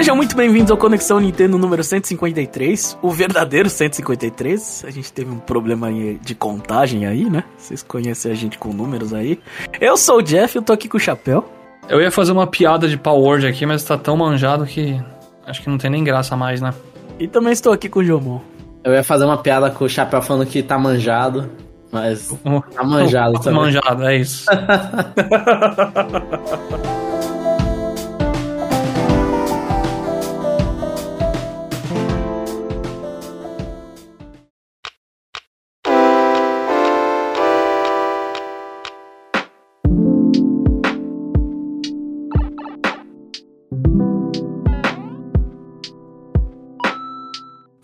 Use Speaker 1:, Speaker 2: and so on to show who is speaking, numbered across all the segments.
Speaker 1: Sejam muito bem-vindos ao Conexão Nintendo número 153, o verdadeiro 153. A gente teve um problema de contagem aí, né? Vocês conhecem a gente com números aí. Eu sou o Jeff, eu tô aqui com o chapéu.
Speaker 2: Eu ia fazer uma piada de Power Word aqui, mas tá tão manjado que acho que não tem nem graça mais, né?
Speaker 1: E também estou aqui com o Jomon.
Speaker 3: Eu ia fazer uma piada com o chapéu falando que tá manjado, mas tá manjado
Speaker 2: também. Manjado, é isso.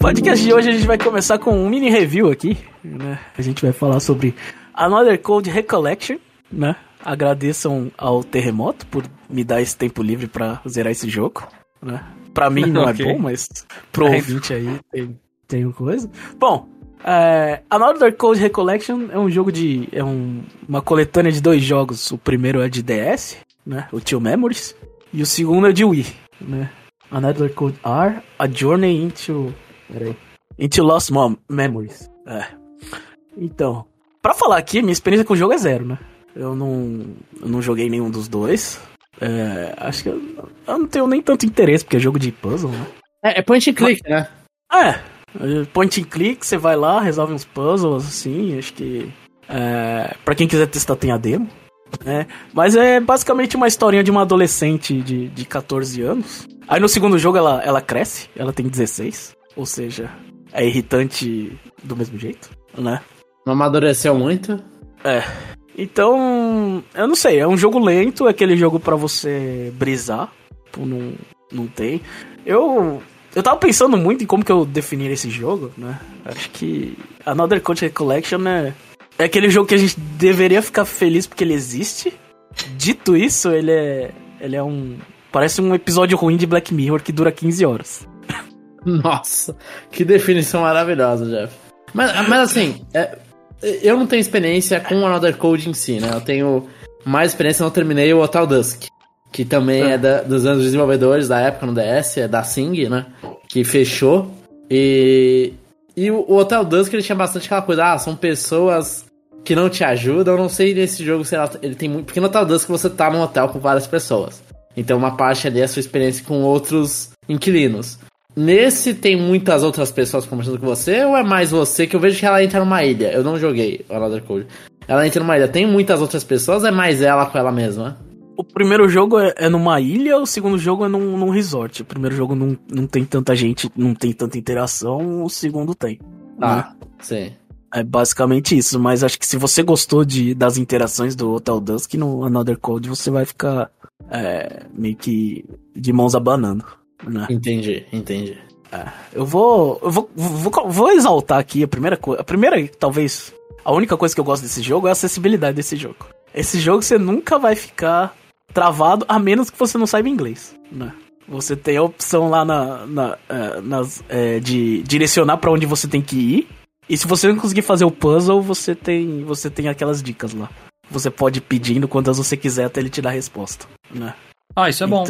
Speaker 1: podcast de hoje a gente vai começar com um mini review aqui, né? A gente vai falar sobre Another Code Recollection, né? Agradeçam ao Terremoto por me dar esse tempo livre para zerar esse jogo, né? Pra mim não okay. é bom, mas pro é ouvinte aí tem, tem coisa. Bom, é, Another Code Recollection é um jogo de. é um, uma coletânea de dois jogos. O primeiro é de DS, né? O Tio Memories. E o segundo é de Wii, né? Another Code R, A Journey into Peraí. Into Lost Mom Memories. É. Então, para falar aqui, minha experiência com o jogo é zero, né? Eu não, eu não joguei nenhum dos dois. É, acho que eu, eu, não tenho nem tanto interesse, porque é jogo de puzzle, né?
Speaker 3: É, é point and click, né?
Speaker 1: É, point and click, você vai lá, resolve uns puzzles, assim, acho que... É, pra quem quiser testar tem a demo. É, mas é basicamente uma historinha de uma adolescente de, de 14 anos. Aí no segundo jogo ela, ela cresce, ela tem 16. Ou seja, é irritante do mesmo jeito, né?
Speaker 3: Não amadureceu muito?
Speaker 1: É. Então, eu não sei, é um jogo lento, é aquele jogo para você brisar. Não, não tem. Eu eu tava pensando muito em como que eu definir esse jogo, né? Acho que Another Country Collection é, é aquele jogo que a gente deveria ficar feliz porque ele existe. Dito isso, ele é ele é um parece um episódio ruim de Black Mirror que dura 15 horas.
Speaker 3: Nossa, que definição maravilhosa, Jeff. Mas, mas assim, é, eu não tenho experiência com Another Code em si, né? Eu tenho mais experiência, não terminei o Hotel Dusk, que também é, é da, dos anos desenvolvedores da época no DS, é da Sing, né? Que fechou. E, e o, o Hotel Dusk ele tinha bastante aquela coisa, ah, são pessoas que não te ajudam. Eu não sei nesse jogo se ele tem muito. Porque no Hotel Dusk você tá num hotel com várias pessoas. Então uma parte ali é a sua experiência com outros inquilinos. Nesse tem muitas outras pessoas conversando com você ou é mais você? Que eu vejo que ela entra numa ilha. Eu não joguei Another Code. Ela entra numa ilha. Tem muitas outras pessoas ou é mais ela com ela mesma?
Speaker 1: O primeiro jogo é, é numa ilha, o segundo jogo é num, num, resort. O primeiro jogo não, não tem tanta gente, não tem tanta interação, o segundo tem.
Speaker 3: Ah, né? sim.
Speaker 1: É basicamente isso, mas acho que se você gostou de, das interações do Hotel Dusk no Another Code, você vai ficar é, meio que de mãos abanando. Né?
Speaker 3: Entendi, entendi.
Speaker 1: É, eu vou, eu vou, vou, vou exaltar aqui a primeira coisa. A primeira, talvez, a única coisa que eu gosto desse jogo é a acessibilidade desse jogo. Esse jogo você nunca vai ficar travado, a menos que você não saiba inglês, né? Você tem a opção lá na, na é, nas, é, de direcionar para onde você tem que ir. E se você não conseguir fazer o puzzle, você tem, você tem aquelas dicas lá. Você pode ir pedindo quantas você quiser até ele te dar a resposta, né?
Speaker 2: Ah, isso é bom.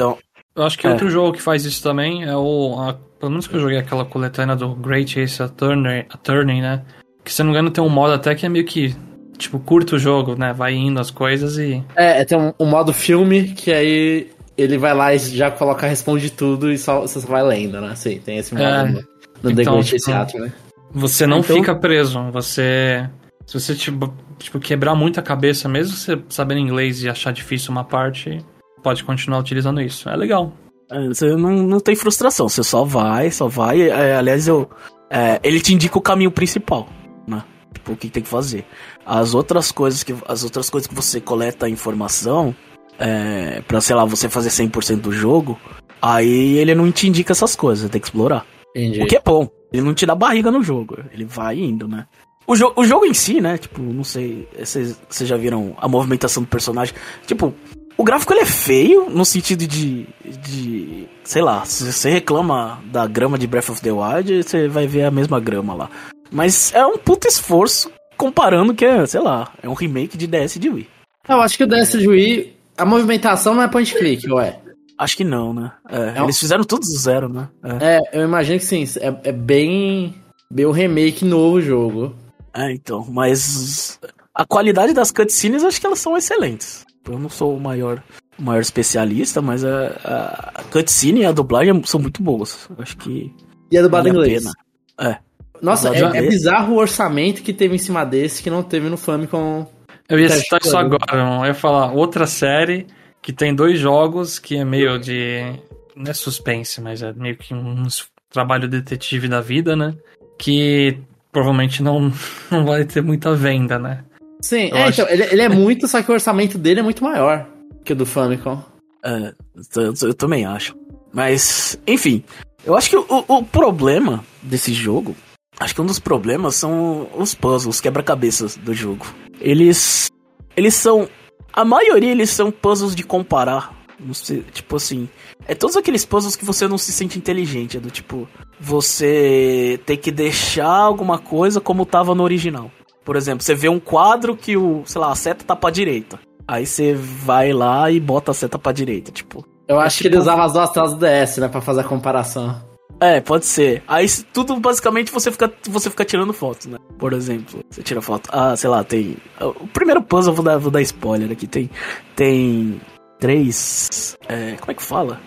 Speaker 2: Eu acho que é. outro jogo que faz isso também é o. A, pelo menos que eu joguei aquela coletânea do Great Ace Attorney, Attorney, né? Que se não me engano tem um modo até que é meio que. Tipo, curta o jogo, né? Vai indo as coisas e.
Speaker 3: É, tem um, um modo filme que aí ele vai lá e já coloca, responde tudo e só, você só vai lendo, né? Sim, tem esse modo é, no, no então, The Great tipo, Ace né?
Speaker 2: Você não então... fica preso, você. Se você tipo, tipo, quebrar muito a cabeça, mesmo você sabendo inglês e achar difícil uma parte, pode continuar utilizando isso. É legal.
Speaker 1: É, você não, não tem frustração, você só vai, só vai. É, aliás, eu, é, ele te indica o caminho principal, né? Tipo, o que tem que fazer. As outras coisas que, as outras coisas que você coleta informação, é, pra, sei lá, você fazer 100% do jogo, aí ele não te indica essas coisas, você tem que explorar. Entendi. O que é bom. Ele não te dá barriga no jogo, ele vai indo, né? O, jo o jogo em si, né? Tipo, não sei. Vocês já viram a movimentação do personagem? Tipo, o gráfico ele é feio no sentido de, de. Sei lá, se você reclama da grama de Breath of the Wild, você vai ver a mesma grama lá. Mas é um puto esforço comparando que é, sei lá, é um remake de DS de Wii.
Speaker 3: Eu acho que o DS de Wii, a movimentação não é point click, ué.
Speaker 1: Acho que não, né? É, é eles fizeram tudo do zero, né?
Speaker 3: É, é eu imagino que sim. É, é bem, bem um remake novo jogo.
Speaker 1: É, então. Mas a qualidade das cutscenes, acho que elas são excelentes. Eu não sou o maior, o maior especialista, mas a, a cutscene e a dublagem são muito boas. Acho que.
Speaker 3: E a dublada vale em inglês.
Speaker 1: É.
Speaker 3: Nossa, é, é, bizarro o orçamento que teve em cima desse que não teve no Famicom.
Speaker 2: Eu ia citar isso agora, não. Eu ia falar outra série que tem dois jogos que é meio de. Não é suspense, mas é meio que um trabalho detetive da vida, né? Que provavelmente não, não vai ter muita venda, né?
Speaker 3: Sim, é, acho... então, ele, ele, é muito, só que o orçamento dele é muito maior que o do Famicom.
Speaker 1: É, eu, eu também acho. Mas, enfim, eu acho que o, o problema desse jogo Acho que um dos problemas são os puzzles, quebra-cabeças do jogo. Eles. Eles são. A maioria eles são puzzles de comparar. Sei, tipo assim. É todos aqueles puzzles que você não se sente inteligente. É do tipo. Você tem que deixar alguma coisa como tava no original. Por exemplo, você vê um quadro que o. sei lá, a seta tá pra direita. Aí você vai lá e bota a seta pra direita, tipo.
Speaker 3: Eu acho é, tipo... que ele usava as duas telas do DS, né, pra fazer a comparação.
Speaker 1: É, pode ser. Aí tudo basicamente você fica, você fica tirando fotos, né? Por exemplo, você tira foto. Ah, sei lá, tem. O primeiro puzzle, vou dar, vou dar spoiler aqui. Tem. Tem. Três. É, como é que fala?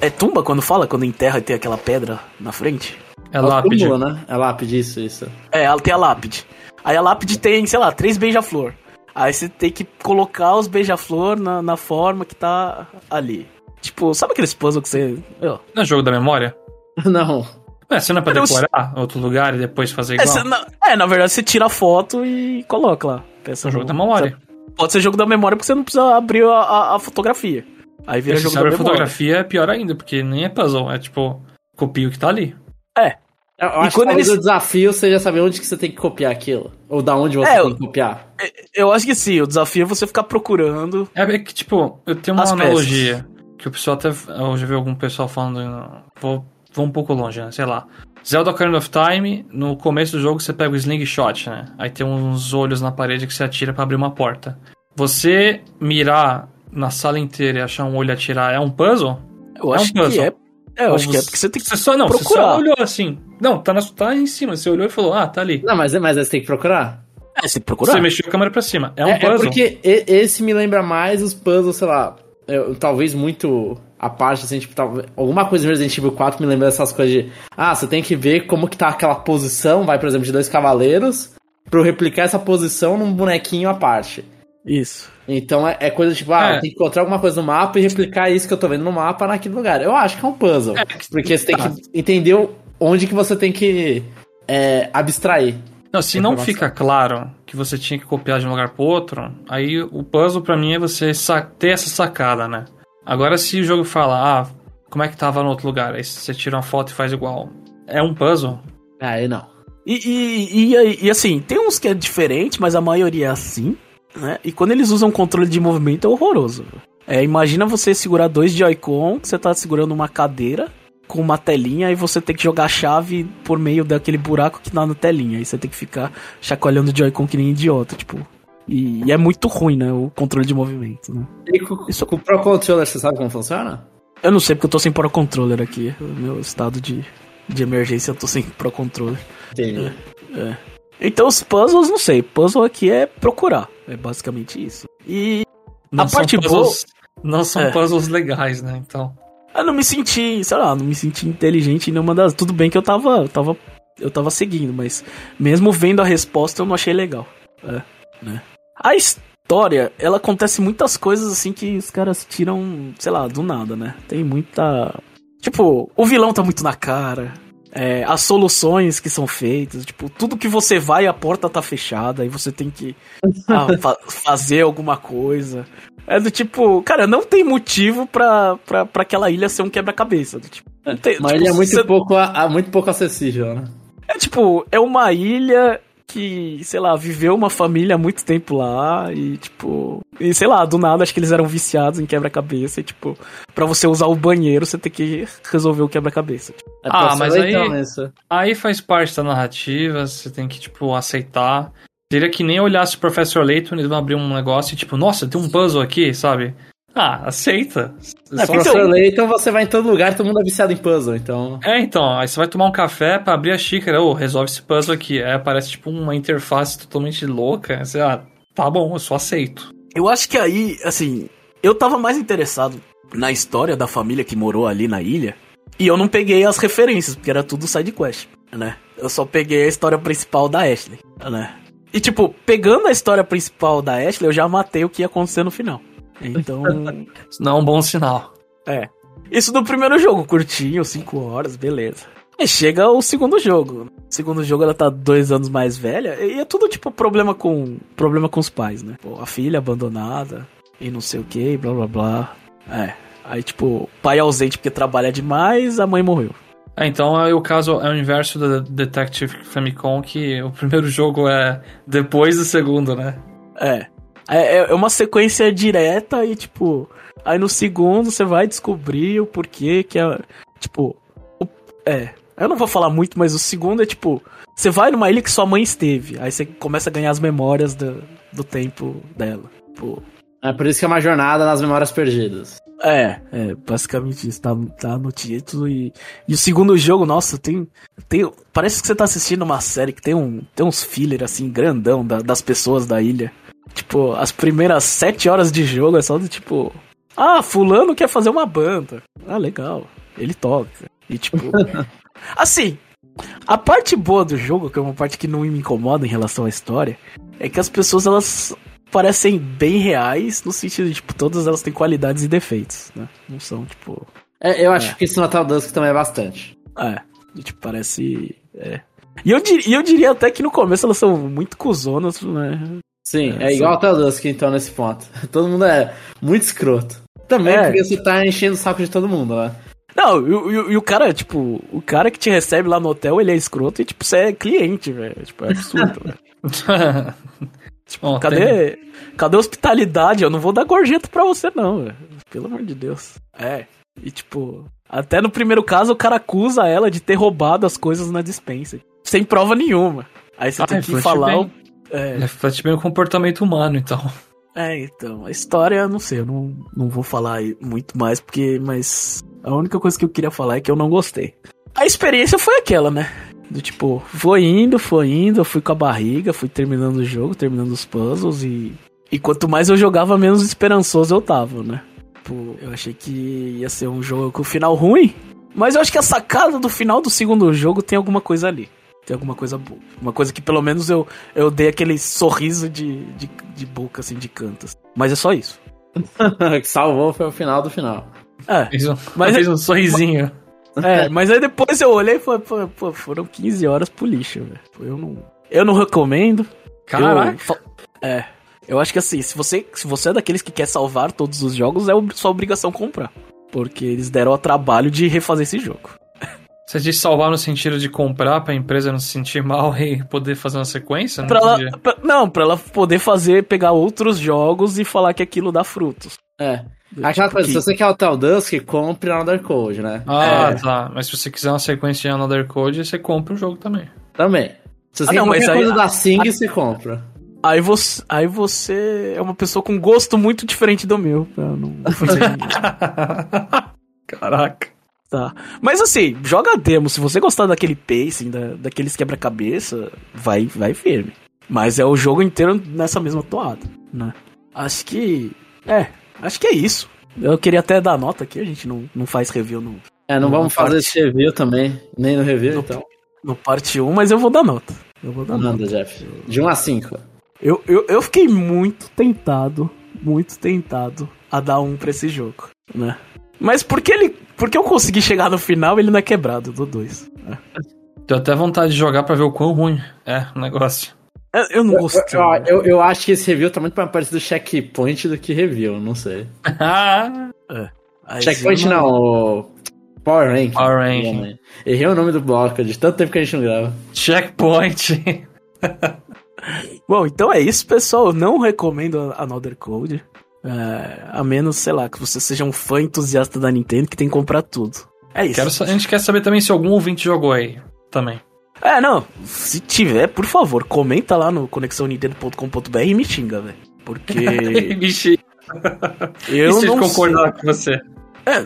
Speaker 1: É tumba quando fala? Quando enterra e tem aquela pedra na frente?
Speaker 3: É lápide. Túmulo, né? É lápide, isso, isso.
Speaker 1: É, ela tem a lápide. Aí a lápide tem, sei lá, três beija-flor. Aí você tem que colocar os beija-flor na, na forma que tá ali. Tipo, sabe aqueles puzzles que você.
Speaker 2: Não é jogo da memória?
Speaker 3: Não.
Speaker 2: É, você não é pra decorar eu... outro lugar e depois fazer igual?
Speaker 1: É, não... é, na verdade você tira a foto e coloca lá.
Speaker 2: Pensa é jogo da memória.
Speaker 1: Pode ser jogo da memória porque você não precisa abrir a, a, a fotografia. Aí vira jogo da memória.
Speaker 2: a fotografia é pior ainda, porque nem é puzzle, é tipo, copia o que tá ali.
Speaker 1: É.
Speaker 3: Eu acho e quando que eles... o desafio você já saber onde que você tem que copiar aquilo. Ou da onde você é, tem que copiar.
Speaker 1: É, eu acho que sim, o desafio é você ficar procurando.
Speaker 2: É que, tipo, eu tenho uma analogia. Peças. Que o pessoal até. Eu já vi algum pessoal falando. Vou vou um pouco longe, né? Sei lá. Zelda Ocarina of Time, no começo do jogo você pega o slingshot, né? Aí tem uns olhos na parede que você atira para abrir uma porta. Você mirar na sala inteira e achar um olho e atirar é um puzzle?
Speaker 1: Eu é acho um puzzle. que é. É, eu acho que é porque você tem que você só, não, procurar. Você
Speaker 2: só olhou assim. Não, tá, na, tá em cima. Você olhou e falou, ah, tá ali.
Speaker 3: Não, mas, mas você tem que procurar.
Speaker 1: É, você tem que procurar.
Speaker 2: Você mexeu a câmera pra cima. É um é,
Speaker 3: puzzle. É porque esse me lembra mais os puzzles, sei lá, eu, talvez muito a parte, assim, tipo, alguma coisa no Resident Evil 4 me lembra dessas coisas de, ah, você tem que ver como que tá aquela posição, vai, por exemplo, de dois cavaleiros, pra eu replicar essa posição num bonequinho à parte.
Speaker 1: Isso.
Speaker 3: Então é, é coisa tipo, ah, é. tem que encontrar alguma coisa no mapa e replicar isso que eu tô vendo no mapa naquele lugar. Eu acho que é um puzzle. É, porque você tem que entender onde que você tem que é, abstrair.
Speaker 2: Não, se não fica claro que você tinha que copiar de um lugar pro outro, aí o puzzle para mim é você ter essa sacada, né? Agora, se o jogo fala, ah, como é que tava no outro lugar? Aí você tira uma foto e faz igual. É um puzzle?
Speaker 3: Aí não.
Speaker 1: E, e, e, e, assim, tem uns que é diferente, mas a maioria é assim, né? E quando eles usam controle de movimento é horroroso. É, imagina você segurar dois Joy-Con, você tá segurando uma cadeira com uma telinha e você tem que jogar a chave por meio daquele buraco que tá na telinha. Aí você tem que ficar chacoalhando o Joy-Con que nem idiota, tipo. E, e, é muito ruim, né? O controle de movimento, né?
Speaker 3: E com, Isso... com o Pro Controller, você sabe como funciona?
Speaker 1: Eu não sei, porque eu tô sem Pro Controller aqui. O meu estado de, de emergência, eu tô sem Pro Controller.
Speaker 3: Entendi.
Speaker 1: É, é. Então os puzzles, não sei. Puzzle aqui é procurar. É basicamente isso. E
Speaker 2: não a parte puzzles, boa... Não são é. puzzles legais, né? Então...
Speaker 1: Eu não me senti, sei lá, não me senti inteligente em nenhuma das... Tudo bem que eu tava, eu tava, eu tava seguindo, mas mesmo vendo a resposta eu não achei legal. É, né? A história, ela acontece muitas coisas assim que os caras tiram, sei lá, do nada, né? Tem muita. Tipo, o vilão tá muito na cara. É, as soluções que são feitas, tipo, tudo que você vai, a porta tá fechada, e você tem que ah, fa fazer alguma coisa. É do tipo, cara, não tem motivo pra, pra, pra aquela ilha ser um quebra-cabeça. Tipo,
Speaker 3: Mas tipo, ilha é muito, você... pouco, muito pouco acessível, né?
Speaker 1: É tipo, é uma ilha que, sei lá, viveu uma família há muito tempo lá e, tipo. E sei lá, do nada acho que eles eram viciados em quebra-cabeça e, tipo, pra você usar o banheiro você tem que resolver o quebra-cabeça. Tipo.
Speaker 2: É ah, mas aí. Aí faz parte da narrativa, você tem que, tipo, aceitar. Seria que nem olhasse o Professor Layton, eles vão abrir um negócio e, tipo, nossa, tem um puzzle aqui, sabe? Ah, aceita.
Speaker 3: É, professor então... Layton, você vai em todo lugar, todo mundo é viciado em puzzle, então.
Speaker 2: É, então, aí você vai tomar um café pra abrir a xícara, ou oh, resolve esse puzzle aqui. Aí aparece tipo uma interface totalmente louca. Você, ah, tá bom, eu só aceito.
Speaker 1: Eu acho que aí, assim, eu tava mais interessado na história da família que morou ali na ilha. E eu não peguei as referências, porque era tudo side quest, né? Eu só peguei a história principal da Ashley, né? E tipo, pegando a história principal da Ashley, eu já matei o que ia acontecer no final. Então.
Speaker 2: Isso não é um bom sinal.
Speaker 1: É. Isso do primeiro jogo, curtinho, 5 horas, beleza. E chega o segundo jogo. O segundo jogo ela tá dois anos mais velha. E é tudo tipo problema com. Problema com os pais, né? Pô, a filha abandonada e não sei o que, blá blá blá. É. Aí, tipo, pai ausente porque trabalha demais, a mãe morreu.
Speaker 2: É, então aí o caso é o inverso do Detective Famicom, que o primeiro jogo é depois do segundo, né?
Speaker 1: É. É, é uma sequência direta e, tipo, aí no segundo você vai descobrir o porquê que é. Tipo. O, é. Eu não vou falar muito, mas o segundo é tipo. Você vai numa ilha que sua mãe esteve. Aí você começa a ganhar as memórias do, do tempo dela. Tipo,
Speaker 3: é por isso que é uma jornada nas memórias perdidas.
Speaker 1: É, é, basicamente isso, tá, tá no título e, e o segundo jogo, nossa, tem, tem, parece que você tá assistindo uma série que tem, um, tem uns filler assim, grandão da, das pessoas da ilha. Tipo, as primeiras sete horas de jogo é só do tipo, ah, fulano quer fazer uma banda. Ah, legal, ele toca. E tipo, assim, a parte boa do jogo, que é uma parte que não me incomoda em relação à história, é que as pessoas elas parecem bem reais, no sentido de, tipo, todas elas têm qualidades e defeitos, né? Não são, tipo.
Speaker 3: É, eu acho é. que isso no Natal Dusk também é bastante.
Speaker 1: É, tipo, parece. É. E eu, dir, eu diria até que no começo elas são muito cuzonas, né?
Speaker 3: Sim, é, é igual são... Natal Dusk, então, nesse ponto. Todo mundo é muito escroto. Também é. porque você tá enchendo o saco de todo mundo, né?
Speaker 1: Não, e, e, o cara, tipo, o cara que te recebe lá no hotel, ele é escroto e, tipo, você é cliente, velho. Tipo, é absurdo, velho. Tipo, cadê, tem... cadê a hospitalidade? Eu não vou dar gorjeta pra você, não, velho. Pelo amor de Deus. É. E tipo, até no primeiro caso o cara acusa ela de ter roubado as coisas na dispensa. Sem prova nenhuma. Aí você ah, tem que falar. Bem,
Speaker 2: é. Reflete bem o comportamento humano, então.
Speaker 1: É, então. A história, não sei, eu não, não vou falar muito mais, porque. Mas. A única coisa que eu queria falar é que eu não gostei. A experiência foi aquela, né? Do tipo, foi indo, foi indo, eu fui com a barriga, fui terminando o jogo, terminando os puzzles e. E quanto mais eu jogava, menos esperançoso eu tava, né? Tipo, eu achei que ia ser um jogo com final ruim. Mas eu acho que a sacada do final do segundo jogo tem alguma coisa ali. Tem alguma coisa boa. Uma coisa que pelo menos eu, eu dei aquele sorriso de, de, de boca, assim, de cantas. Mas é só isso.
Speaker 3: que salvou foi o final do final.
Speaker 2: É. Fez um, mas fez um sorrisinho.
Speaker 1: É, mas aí depois eu olhei e falei, pô, pô, foram 15 horas pro lixo, velho. Eu não, eu não recomendo.
Speaker 2: Caraca.
Speaker 1: Eu, é. Eu acho que assim, se você, se você é daqueles que quer salvar todos os jogos, é sua obrigação comprar. Porque eles deram o trabalho de refazer esse jogo.
Speaker 2: Você diz salvar no sentido de comprar pra empresa não se sentir mal e poder fazer uma sequência?
Speaker 1: Não, pra ela, pra, não, pra ela poder fazer, pegar outros jogos e falar que aquilo dá frutos.
Speaker 3: É. Aquela coisa, que... se você quer o Tal Dusk, compre Another Code, né?
Speaker 2: Ah, é. tá. Mas se você quiser uma sequência de Another Code, você compra o jogo também.
Speaker 3: Também. Se você ah, não, quer coisa aí... da Sing, aí... você compra.
Speaker 1: Aí você, aí você é uma pessoa com gosto muito diferente do meu. Pra não fazer
Speaker 2: Caraca.
Speaker 1: Tá. Mas assim, joga demo. Se você gostar daquele pacing, da, daqueles quebra-cabeça, vai, vai firme. Mas é o jogo inteiro nessa mesma toada, né? Acho que. É, Acho que é isso. Eu queria até dar nota aqui, a gente não, não faz review no.
Speaker 3: É, não vamos fazer esse review também, nem no review, no, então.
Speaker 1: No parte 1, mas eu vou dar nota. Eu vou dar
Speaker 3: Manda, nota. Jeff. De 1 a 5.
Speaker 1: Eu, eu, eu fiquei muito tentado, muito tentado a dar um pra esse jogo, né? Mas porque ele. Porque eu consegui chegar no final, ele não é quebrado, do 2. Né?
Speaker 2: Deu até vontade de jogar pra ver o quão ruim é o negócio.
Speaker 1: Eu não gostei.
Speaker 3: Eu, eu, eu, acho que esse review tá muito mais parecido do checkpoint do que review, não sei. é. Checkpoint não, o Power Ranking.
Speaker 2: Power Ranking.
Speaker 3: Errei o nome do bloco, de tanto tempo que a gente não grava.
Speaker 2: Checkpoint.
Speaker 1: Bom, então é isso, pessoal. Eu não recomendo Another Code. É, a menos, sei lá, que você seja um fã entusiasta da Nintendo que tem que comprar tudo. É isso.
Speaker 2: Quero, a gente quer saber também se algum ouvinte jogou aí também.
Speaker 1: É, não. Se tiver, por favor, comenta lá no conexãonintendo.com.br e me xinga, velho. Porque.
Speaker 2: me xinga. Eu e se ele concordar com você?
Speaker 1: É,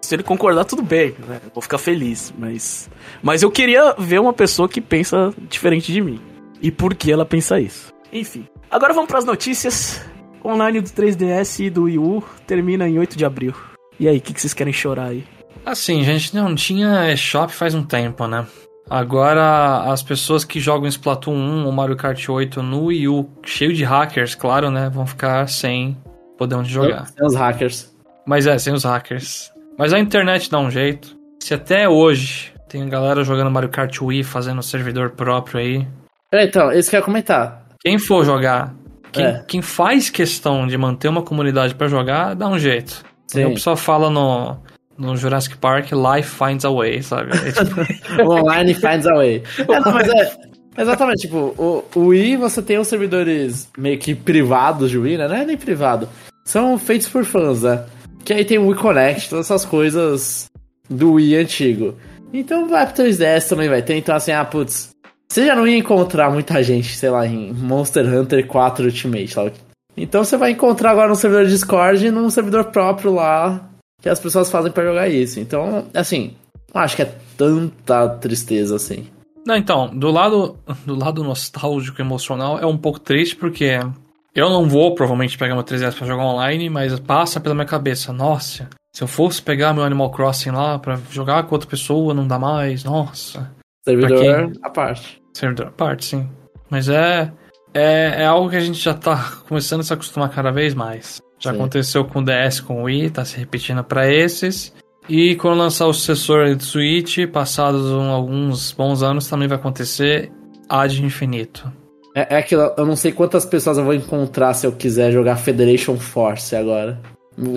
Speaker 1: se ele concordar, tudo bem, né? Vou ficar feliz, mas. Mas eu queria ver uma pessoa que pensa diferente de mim. E por que ela pensa isso. Enfim. Agora vamos para as notícias. Online do 3DS e do Wii U termina em 8 de abril. E aí, o que, que vocês querem chorar aí?
Speaker 2: Assim, gente, não tinha eShop faz um tempo, né? Agora, as pessoas que jogam Splatoon 1 ou Mario Kart 8 no Wii U, cheio de hackers, claro, né? Vão ficar sem poder onde jogar.
Speaker 3: Sem os hackers.
Speaker 2: Mas é, sem os hackers. Mas a internet dá um jeito. Se até hoje tem galera jogando Mario Kart Wii, fazendo servidor próprio aí.
Speaker 3: É, então, isso que eu ia comentar.
Speaker 2: Quem for jogar, quem, é. quem faz questão de manter uma comunidade para jogar, dá um jeito. Sim. O pessoal fala no, no Jurassic Park, life finds a way, sabe? É,
Speaker 3: tipo... Online finds a way. É, não, mas é, exatamente, tipo, o, o Wii você tem os servidores meio que privados de Wii, né? Não é nem privado. São feitos por fãs, né? Que aí tem o Wii Connect, todas essas coisas do Wii antigo. Então vai pro 3DS também vai ter. Então assim, ah, putz, você já não ia encontrar muita gente, sei lá, em Monster Hunter 4 Ultimate, sabe? Então você vai encontrar agora no servidor Discord e num servidor próprio lá que as pessoas fazem para jogar isso. Então, assim, não acho que é tanta tristeza assim.
Speaker 2: Não, então, do lado do lado nostálgico emocional é um pouco triste porque eu não vou provavelmente pegar meu 3DS para jogar online, mas passa pela minha cabeça, nossa, se eu fosse pegar meu Animal Crossing lá para jogar com outra pessoa, não dá mais, nossa.
Speaker 3: Servidor à parte.
Speaker 2: Servidor à parte, sim. Mas é, é, é algo que a gente já tá começando a se acostumar cada vez mais. Já sim. aconteceu com o DS, com o Wii, tá se repetindo para esses. E quando lançar o sucessor do Switch, passados um, alguns bons anos, também vai acontecer ad infinito.
Speaker 3: É, é aquilo, eu não sei quantas pessoas eu vou encontrar se eu quiser jogar Federation Force agora.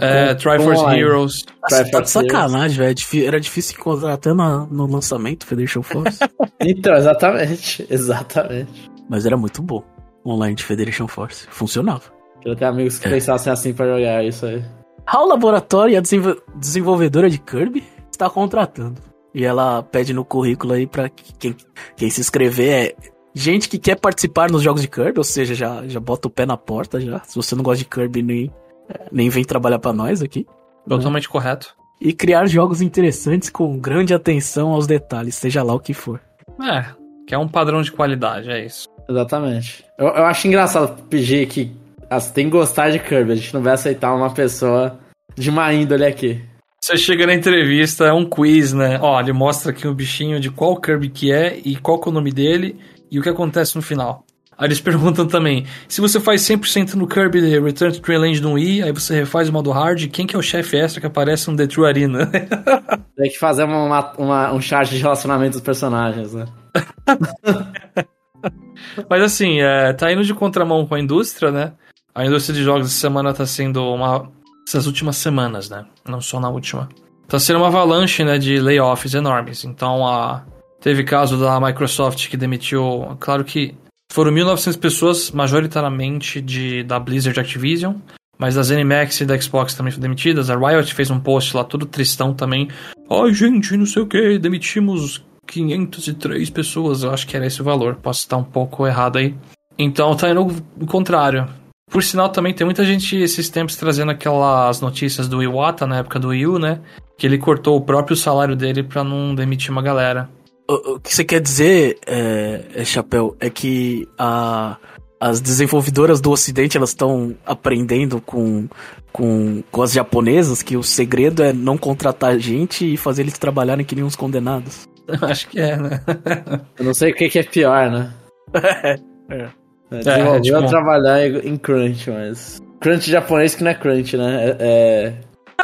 Speaker 2: É, Triforce Heroes.
Speaker 1: Triforce tá de sacanagem, velho. Era difícil encontrar até no, no lançamento Federation Force.
Speaker 3: então, exatamente. Exatamente.
Speaker 1: Mas era muito bom. Online de Federation Force. Funcionava.
Speaker 3: Eu tenho amigos que é. pensassem assim pra jogar isso aí.
Speaker 1: HAL Laboratório, a desenvolvedora de Kirby, está contratando. E ela pede no currículo aí pra quem, quem se inscrever é gente que quer participar nos jogos de Kirby, ou seja, já, já bota o pé na porta já. Se você não gosta de Kirby, nem, nem vem trabalhar para nós aqui.
Speaker 2: Totalmente né? correto.
Speaker 1: E criar jogos interessantes com grande atenção aos detalhes, seja lá o que for.
Speaker 2: É, que é um padrão de qualidade, é isso.
Speaker 3: Exatamente. Eu, eu acho engraçado pedir que ah, tem que gostar de Kirby, a gente não vai aceitar uma pessoa de má índole aqui.
Speaker 2: Você chega na entrevista, é um quiz, né? Ó, ele mostra aqui um bichinho de qual Kirby que é e qual que é o nome dele e o que acontece no final. Aí eles perguntam também, se você faz 100% no Kirby Return to Dreamland no Wii, aí você refaz o modo hard, quem que é o chefe extra que aparece no The True Arena?
Speaker 3: Tem que fazer uma, uma, um chart de relacionamento dos personagens, né?
Speaker 2: Mas assim, é, tá indo de contramão com a indústria, né? A indústria de jogos essa semana tá sendo uma... Essas últimas semanas, né? Não só na última. Tá sendo uma avalanche, né, de layoffs enormes. Então a Teve caso da Microsoft que demitiu. Claro que foram 1.900 pessoas, majoritariamente de, da Blizzard Activision. Mas das ZeniMax e da Xbox também foram demitidas. A Riot fez um post lá todo tristão também. Ai, gente, não sei o que, demitimos 503 pessoas. Eu acho que era esse o valor. Posso estar um pouco errado aí. Então tá indo o contrário. Por sinal, também tem muita gente esses tempos trazendo aquelas notícias do Iwata na época do Wii U, né? Que ele cortou o próprio salário dele para não demitir uma galera
Speaker 1: o, que você quer dizer, é, é, Chapéu, é que a, as desenvolvedoras do Ocidente elas estão aprendendo com, com, com as japonesas que o segredo é não contratar gente e fazer eles trabalharem que nem uns condenados.
Speaker 2: Acho que é, né?
Speaker 3: Eu não sei o que, que é pior, né? é. é. é tipo... trabalhar em crunch, mas. Crunch japonês que não é crunch, né? É. é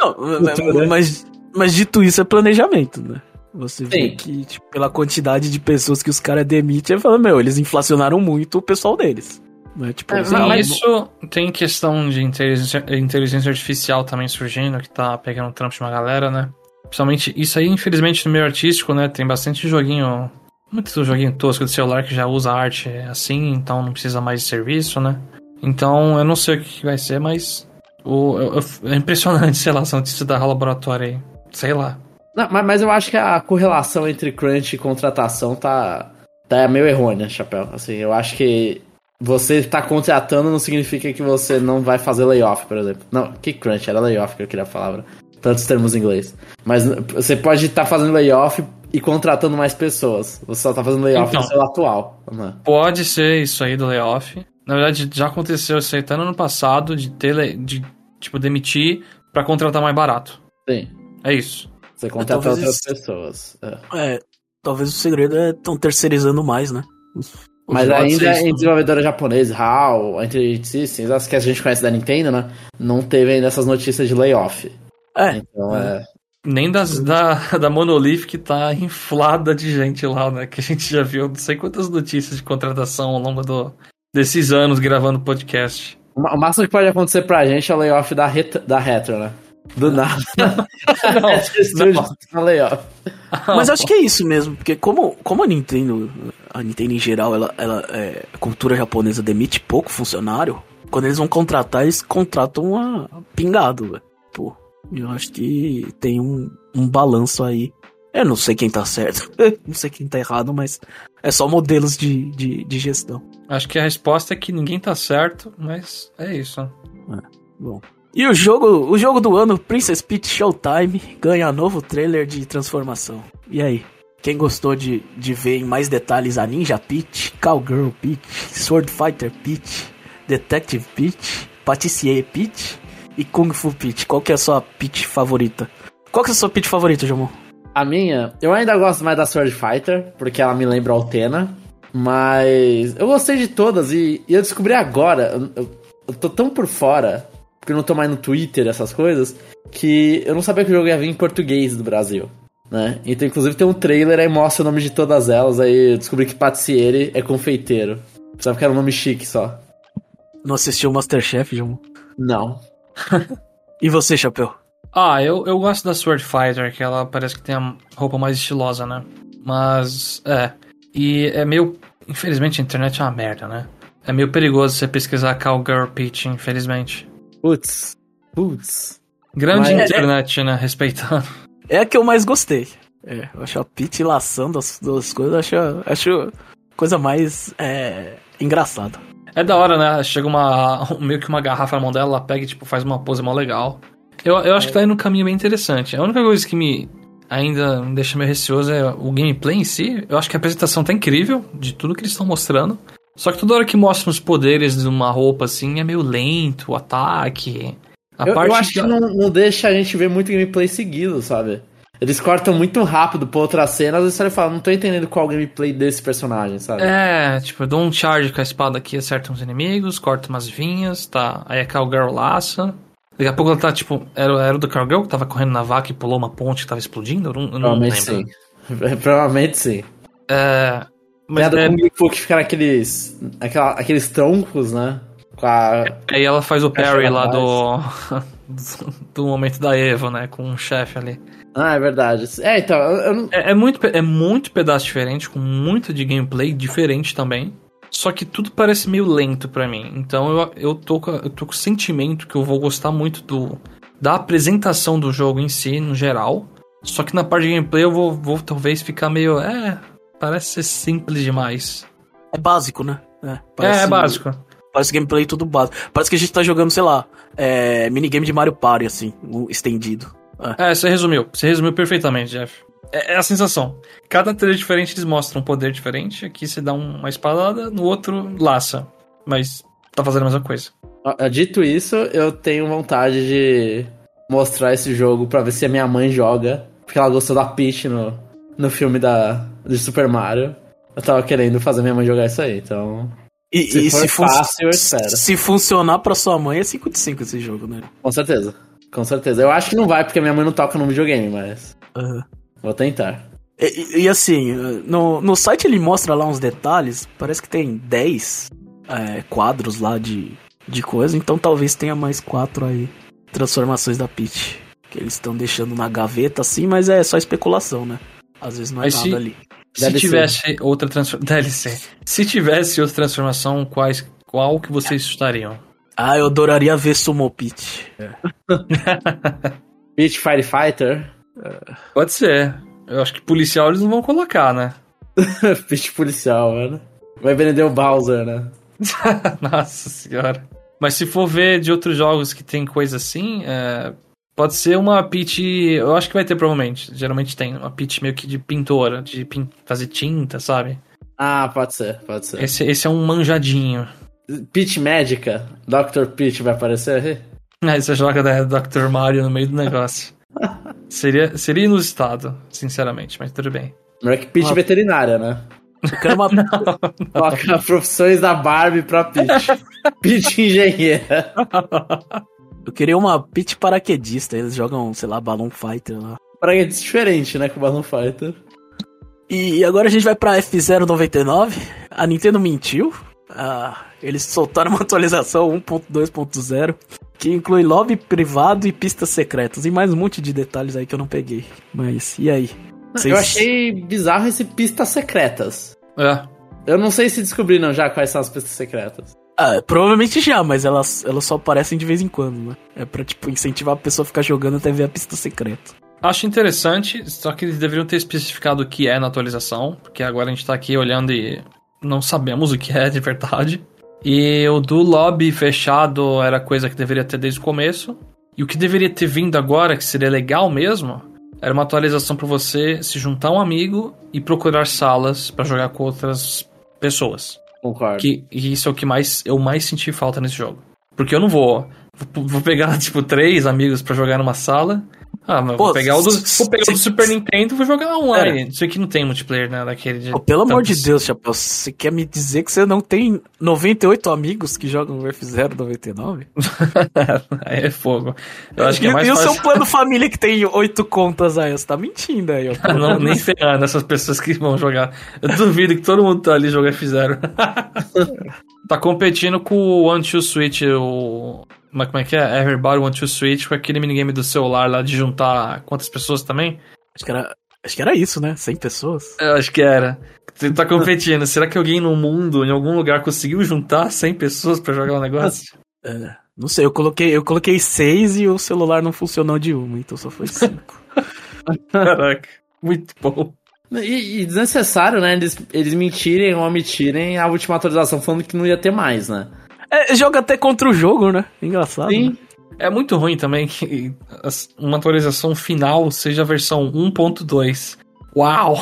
Speaker 1: não, mas, mas dito isso é planejamento, né? Você Sim. vê que, tipo, pela quantidade de pessoas que os caras demitem, fala, meu, eles inflacionaram muito o pessoal deles.
Speaker 2: Né? Tipo, é, mas isso tem questão de inteligência, inteligência artificial também surgindo, que tá pegando o trampo de uma galera, né? Principalmente, isso aí, infelizmente, no meio artístico, né? Tem bastante joguinho, muito joguinho tosco de celular que já usa arte assim, então não precisa mais de serviço, né? Então, eu não sei o que vai ser, mas o, é impressionante, sei lá, essa notícia da laboratório aí. Sei lá.
Speaker 3: Não, mas, mas eu acho que a correlação entre crunch e contratação tá, tá meio errônea, Chapéu. Assim, eu acho que você tá contratando não significa que você não vai fazer layoff, por exemplo. Não, que crunch, era layoff que eu queria a palavra. Tantos termos em inglês. Mas você pode estar tá fazendo layoff e contratando mais pessoas. Você só tá fazendo layoff então, no seu atual.
Speaker 2: Pode ser isso aí do layoff. Na verdade, já aconteceu isso aí até no ano passado, de ter, de, tipo, demitir para contratar mais barato.
Speaker 3: Sim.
Speaker 2: É isso.
Speaker 3: Você contrata outras pessoas.
Speaker 1: É. é. talvez o segredo é estão terceirizando mais, né?
Speaker 3: Os, Mas ainda em desenvolvedora japonesa, HAL, Intelligent Systems, as que a gente conhece da Nintendo, né? Não teve ainda essas notícias de layoff.
Speaker 1: É. Então é.
Speaker 2: é. Nem das, da, da Monolith que tá inflada de gente lá, né? Que a gente já viu não sei quantas notícias de contratação ao longo do, desses anos gravando podcast.
Speaker 3: O máximo que pode acontecer pra gente é o layoff da, da Retro, né? Do nada. não,
Speaker 1: não. layoff. Mas acho que é isso mesmo, porque como, como a Nintendo, a Nintendo em geral, ela, ela é, a cultura japonesa demite pouco funcionário, quando eles vão contratar, eles contratam a pingado, velho. Pô, eu acho que tem um, um balanço aí. Eu não sei quem tá certo, não sei quem tá errado, mas é só modelos de, de, de gestão.
Speaker 2: Acho que a resposta é que ninguém tá certo, mas é isso. É,
Speaker 1: bom. E o jogo, o jogo do ano, Princess Peach Showtime, ganha novo trailer de transformação. E aí? Quem gostou de, de ver em mais detalhes a Ninja Peach, Cowgirl Peach, Sword Fighter Peach, Detective Peach, Patissier Peach e Kung Fu Peach? Qual que é a sua Peach favorita? Qual que é a sua Peach favorita, Jamon?
Speaker 3: A minha, eu ainda gosto mais da Sword Fighter, porque ela me lembra Altena. Mas eu gostei de todas e, e eu descobri agora, eu, eu, eu, tô tão por fora, porque eu não tô mais no Twitter, essas coisas, que eu não sabia que o jogo ia vir em português do Brasil. Né? Então, inclusive, tem um trailer aí mostra o nome de todas elas. Aí eu descobri que Patissiere é confeiteiro. Sabe que era um nome chique só.
Speaker 1: Não assistiu o Masterchef, João?
Speaker 3: Não.
Speaker 1: e você, Chapéu?
Speaker 2: Ah, eu, eu gosto da Sword Fighter, que ela parece que tem a roupa mais estilosa, né? Mas, é. E é meio. Infelizmente a internet é uma merda, né? É meio perigoso você pesquisar Cowgirl Peach, infelizmente.
Speaker 3: Putz. Putz.
Speaker 2: Grande Mas internet, é, né? Respeitando.
Speaker 1: É a que eu mais gostei. É, eu acho a Peach laçando as duas coisas, acho, acho coisa mais é, engraçada.
Speaker 2: É da hora, né? Chega uma. meio que uma garrafa na mão dela, ela pega e tipo, faz uma pose mó legal. Eu, eu acho que tá indo um caminho bem interessante. A única coisa que me ainda me deixa meio receoso é o gameplay em si. Eu acho que a apresentação tá incrível de tudo que eles estão mostrando. Só que toda hora que mostram os poderes de uma roupa assim é meio lento, o ataque.
Speaker 3: A eu, parte eu acho que não, não deixa a gente ver muito gameplay seguido, sabe? Eles cortam muito rápido pra outra cena, às vezes você fala, não tô entendendo qual o gameplay desse personagem, sabe?
Speaker 2: É, tipo, eu dou um charge com a espada aqui, acerta uns inimigos, corta umas vinhas, tá? Aí a Cowgirl laça. Daqui a pouco ela tá, tipo, era, era o do Cargill que tava correndo na vaca e pulou uma ponte que tava explodindo? Eu não, eu não
Speaker 3: Provavelmente lembro. sim. Provavelmente sim.
Speaker 2: É.
Speaker 3: Mas é... Kung Fu que fica naqueles. Aquela, aqueles troncos, né?
Speaker 2: Com a... Aí ela faz o parry lá do. do momento da Eva, né? Com um chefe ali.
Speaker 3: Ah, é verdade. É, então. Eu não...
Speaker 2: é, é, muito, é muito pedaço diferente, com muito de gameplay diferente também. Só que tudo parece meio lento para mim. Então eu, eu, tô, eu tô com o sentimento que eu vou gostar muito do da apresentação do jogo em si, no geral. Só que na parte de gameplay eu vou, vou talvez ficar meio. É, parece ser simples demais.
Speaker 1: É básico, né?
Speaker 2: É, parece, é, é básico.
Speaker 1: Parece gameplay tudo básico. Parece que a gente tá jogando, sei lá, é, minigame de Mario Party, assim, estendido.
Speaker 2: É. é, você resumiu. Você resumiu perfeitamente, Jeff. É, é, a sensação. Cada trailer diferente eles mostram um poder diferente. Aqui você dá uma espadada, no outro laça. Mas tá fazendo a mesma coisa.
Speaker 3: Dito isso, eu tenho vontade de mostrar esse jogo pra ver se a minha mãe joga. Porque ela gostou da Peach no, no filme da, de Super Mario. Eu tava querendo fazer minha mãe jogar isso aí, então.
Speaker 1: E se, e for se fácil, eu espero. Se funcionar pra sua mãe, é 5 de 5 esse jogo, né?
Speaker 3: Com certeza. Com certeza. Eu acho que não vai, porque minha mãe não toca no videogame, mas. Uhum. Vou tentar.
Speaker 1: E, e, assim, no, no site ele mostra lá uns detalhes, parece que tem 10 é, quadros lá de, de coisa, então talvez tenha mais quatro aí transformações da Peach. Que eles estão deixando na gaveta assim, mas é só especulação, né? Às vezes não é mas nada se, ali.
Speaker 2: Se tivesse outra transformação. DLC. Se tivesse outra transformação, quais, qual que vocês estariam?
Speaker 1: Ah, eu adoraria ver Sumo Peach. É.
Speaker 3: Peach Firefighter?
Speaker 2: Pode ser. Eu acho que policial eles não vão colocar, né?
Speaker 3: Peach policial, mano. Vai vender o Bowser, né?
Speaker 2: Nossa senhora. Mas se for ver de outros jogos que tem coisa assim, é, pode ser uma pitch. Eu acho que vai ter provavelmente. Geralmente tem uma pitch meio que de pintora, de pin, fazer tinta, sabe?
Speaker 3: Ah, pode ser, pode ser.
Speaker 2: Esse, esse é um manjadinho.
Speaker 3: Peach Médica, Dr. Peach vai aparecer aí?
Speaker 2: Aí você joga da Dr. Mario no meio do negócio. seria, seria inusitado, sinceramente, mas tudo bem.
Speaker 3: Melhor que Peach veterinária, né?
Speaker 1: Eu quero uma.
Speaker 3: Coloca profissões da Barbie pra Peach. Peach engenheira.
Speaker 1: Eu queria uma Peach paraquedista. Eles jogam, sei lá, Balloon Fighter lá.
Speaker 3: Paraquedista diferente, né? Com o Balloon Fighter.
Speaker 1: E agora a gente vai pra F099. A Nintendo mentiu. Ah, eles soltaram uma atualização 1.2.0 que inclui lobby privado e pistas secretas. E mais um monte de detalhes aí que eu não peguei. Mas, e aí?
Speaker 3: Vocês... Eu achei bizarro esse pistas secretas.
Speaker 2: É.
Speaker 3: Eu não sei se descobriram já quais são as pistas secretas.
Speaker 1: Ah, provavelmente já, mas elas, elas só aparecem de vez em quando, né? É pra, tipo, incentivar a pessoa a ficar jogando até ver a pista secreta.
Speaker 2: Acho interessante, só que eles deveriam ter especificado o que é na atualização, porque agora a gente tá aqui olhando e não sabemos o que é de verdade. E o do lobby fechado era coisa que deveria ter desde o começo. E o que deveria ter vindo agora, que seria legal mesmo, era uma atualização para você se juntar a um amigo e procurar salas para jogar com outras pessoas.
Speaker 3: Concordo.
Speaker 2: Que, isso é o que mais eu mais senti falta nesse jogo. Porque eu não vou. Vou pegar, tipo, três amigos para jogar numa sala ah, mas Pô, vou pegar o do, vou pegar o do Super Nintendo e vou jogar online. É. Isso aqui não tem multiplayer, né? Daquele de
Speaker 1: Pô, pelo amor de Deus, Chapéu, você quer me dizer que você não tem 98 amigos que jogam F0 99?
Speaker 2: aí é fogo. Eu acho que é mais
Speaker 1: e
Speaker 2: fácil...
Speaker 1: o seu plano família que tem oito contas aí? Você tá mentindo aí.
Speaker 2: Ó, não, nem ferrando essas pessoas que vão jogar. Eu duvido que todo mundo tá ali jogando F0. tá competindo com o One Two Switch, o mas como é que é? Everybody Want to Switch com aquele minigame do celular lá de juntar quantas pessoas também?
Speaker 1: Acho que era, acho que era isso, né? 100 pessoas.
Speaker 2: Eu acho que era. Você tá competindo. Será que alguém no mundo, em algum lugar, conseguiu juntar 100 pessoas para jogar o um negócio?
Speaker 1: É, não sei, eu coloquei, eu coloquei 6 e o celular não funcionou de uma, então só foi 5.
Speaker 2: Caraca, muito bom.
Speaker 3: E, e, desnecessário, né? Eles, eles mentirem ou omitirem a última atualização falando que não ia ter mais, né?
Speaker 1: É, joga até contra o jogo, né? Engraçado. Sim. Né?
Speaker 2: É muito ruim também que uma atualização final seja a versão 1.2. Uau!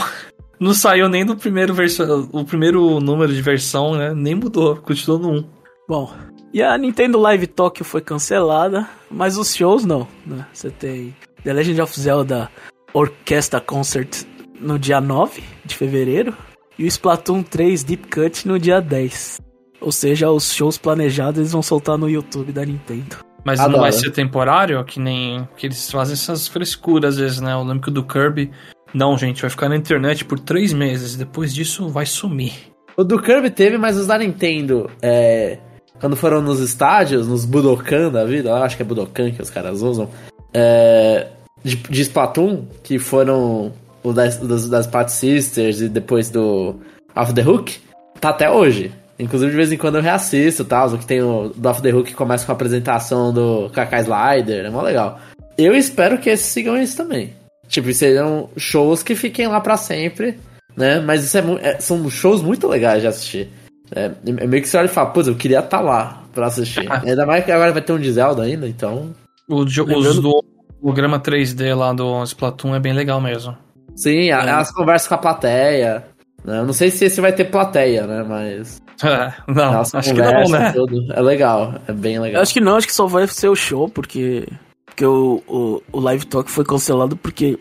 Speaker 2: Não saiu nem do primeiro versão, o primeiro número de versão, né? Nem mudou, continuou no 1.
Speaker 1: Bom, e a Nintendo Live Tokyo foi cancelada, mas os shows não, né? Você tem The Legend of Zelda Orchestra Concert no dia 9 de fevereiro e o Splatoon 3 Deep Cut no dia 10. Ou seja, os shows planejados eles vão soltar no YouTube da Nintendo.
Speaker 2: Mas Adoro. não vai ser temporário? Que nem. Que eles fazem essas frescuras às vezes, né? Eu lembro que o do Kirby. Não, gente, vai ficar na internet por três meses. Depois disso vai sumir.
Speaker 3: O do Kirby teve, mas os da Nintendo. É. Quando foram nos estádios, nos Budokan da vida, eu acho que é Budokan que os caras usam. É, de, de Splatoon, que foram o das, das, das Pat Sisters e depois do Off the Hook, tá até hoje. Inclusive, de vez em quando eu reassisto tal. O que tem o do Off the Hook que começa com a apresentação do Kaká Slider. É mó legal. Eu espero que esses sigam isso também. Tipo, seriam shows que fiquem lá para sempre, né? Mas isso é, é, são shows muito legais de assistir. É, é meio que você olha e fala, pô, eu queria estar tá lá pra assistir. ainda mais que agora vai ter um de Zelda ainda, então.
Speaker 2: O, os do programa 3D lá do Splatoon é bem legal mesmo.
Speaker 3: Sim, é. as conversas com a plateia. Né? Eu não sei se esse vai ter plateia, né? Mas.
Speaker 2: É, não, Nossa, acho que não, né?
Speaker 3: Tudo. É legal, é bem legal.
Speaker 1: Eu acho que não, acho que só vai ser o show, porque. Porque o, o, o Live Talk foi cancelado porque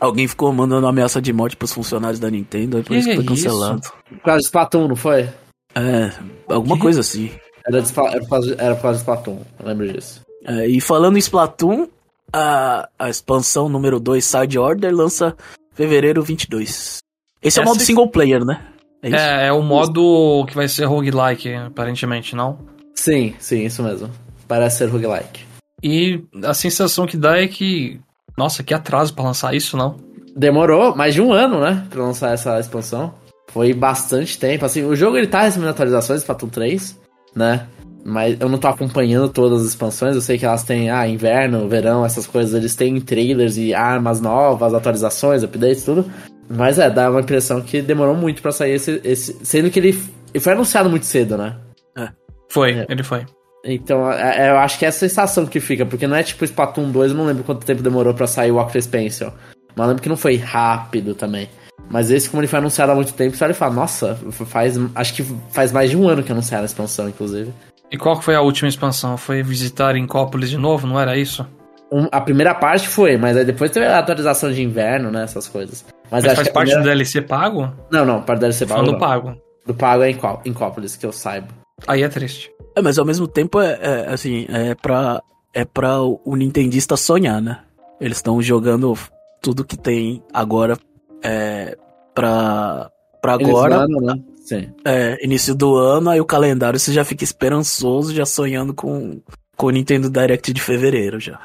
Speaker 1: alguém ficou mandando ameaça de morte pros funcionários da Nintendo, e por que isso que foi cancelado. Isso?
Speaker 3: Por causa de Splatoon, não foi?
Speaker 1: É, alguma que? coisa assim.
Speaker 3: Era, de, era, por causa, era por causa de Splatoon, eu lembro disso.
Speaker 1: É, e falando em Splatoon, a, a expansão número 2 Side Order lança fevereiro 22. Esse é o modo single player, né?
Speaker 2: É, é, é, o modo que vai ser roguelike, aparentemente, não?
Speaker 3: Sim, sim, isso mesmo. Parece ser roguelike.
Speaker 2: E a sensação que dá é que. Nossa, que atraso para lançar isso, não?
Speaker 3: Demorou mais de um ano, né? Pra lançar essa expansão. Foi bastante tempo. Assim, o jogo ele tá recebendo atualizações para 3, né? Mas eu não tô acompanhando todas as expansões. Eu sei que elas têm, ah, inverno, verão, essas coisas. Eles têm trailers e armas novas, atualizações, updates, tudo. Mas é, dá uma impressão que demorou muito para sair esse, esse. Sendo que ele, ele foi anunciado muito cedo, né?
Speaker 1: É,
Speaker 2: Foi,
Speaker 3: É.
Speaker 2: ele foi.
Speaker 3: Então, é- eu acho que é a sensação que fica, porque não é tipo Splatoon 2, eu não lembro quanto tempo demorou pra sair o Octo Pencil. Mas lembro que não foi rápido também. Mas esse, como ele foi anunciado há muito tempo, você olha e fala, nossa, faz. Acho que faz mais de um ano que anunciaram a expansão, inclusive.
Speaker 2: E qual foi a última expansão? Foi visitar Incópolis de novo, não era isso?
Speaker 3: Um- a primeira parte foi, mas aí depois teve a atualização de inverno, né? Essas coisas. Mas,
Speaker 2: Mas faz parte do
Speaker 3: primeira...
Speaker 2: DLC pago?
Speaker 3: Não, não, parte deve ser pago.
Speaker 2: Falando pago.
Speaker 3: Do pago é em Có- em Cópolis, que eu saiba.
Speaker 2: Aí é triste.
Speaker 1: É, mas ao mesmo tempo é, é, assim, é pra, é pra o nintendista sonhar, né? Eles estão jogando tudo que tem agora é, pra, pra agora,
Speaker 3: Eles mandam, né? Sim.
Speaker 1: é, início do ano, aí o calendário você já fica esperançoso, já sonhando com, com o Nintendo Direct de fevereiro já.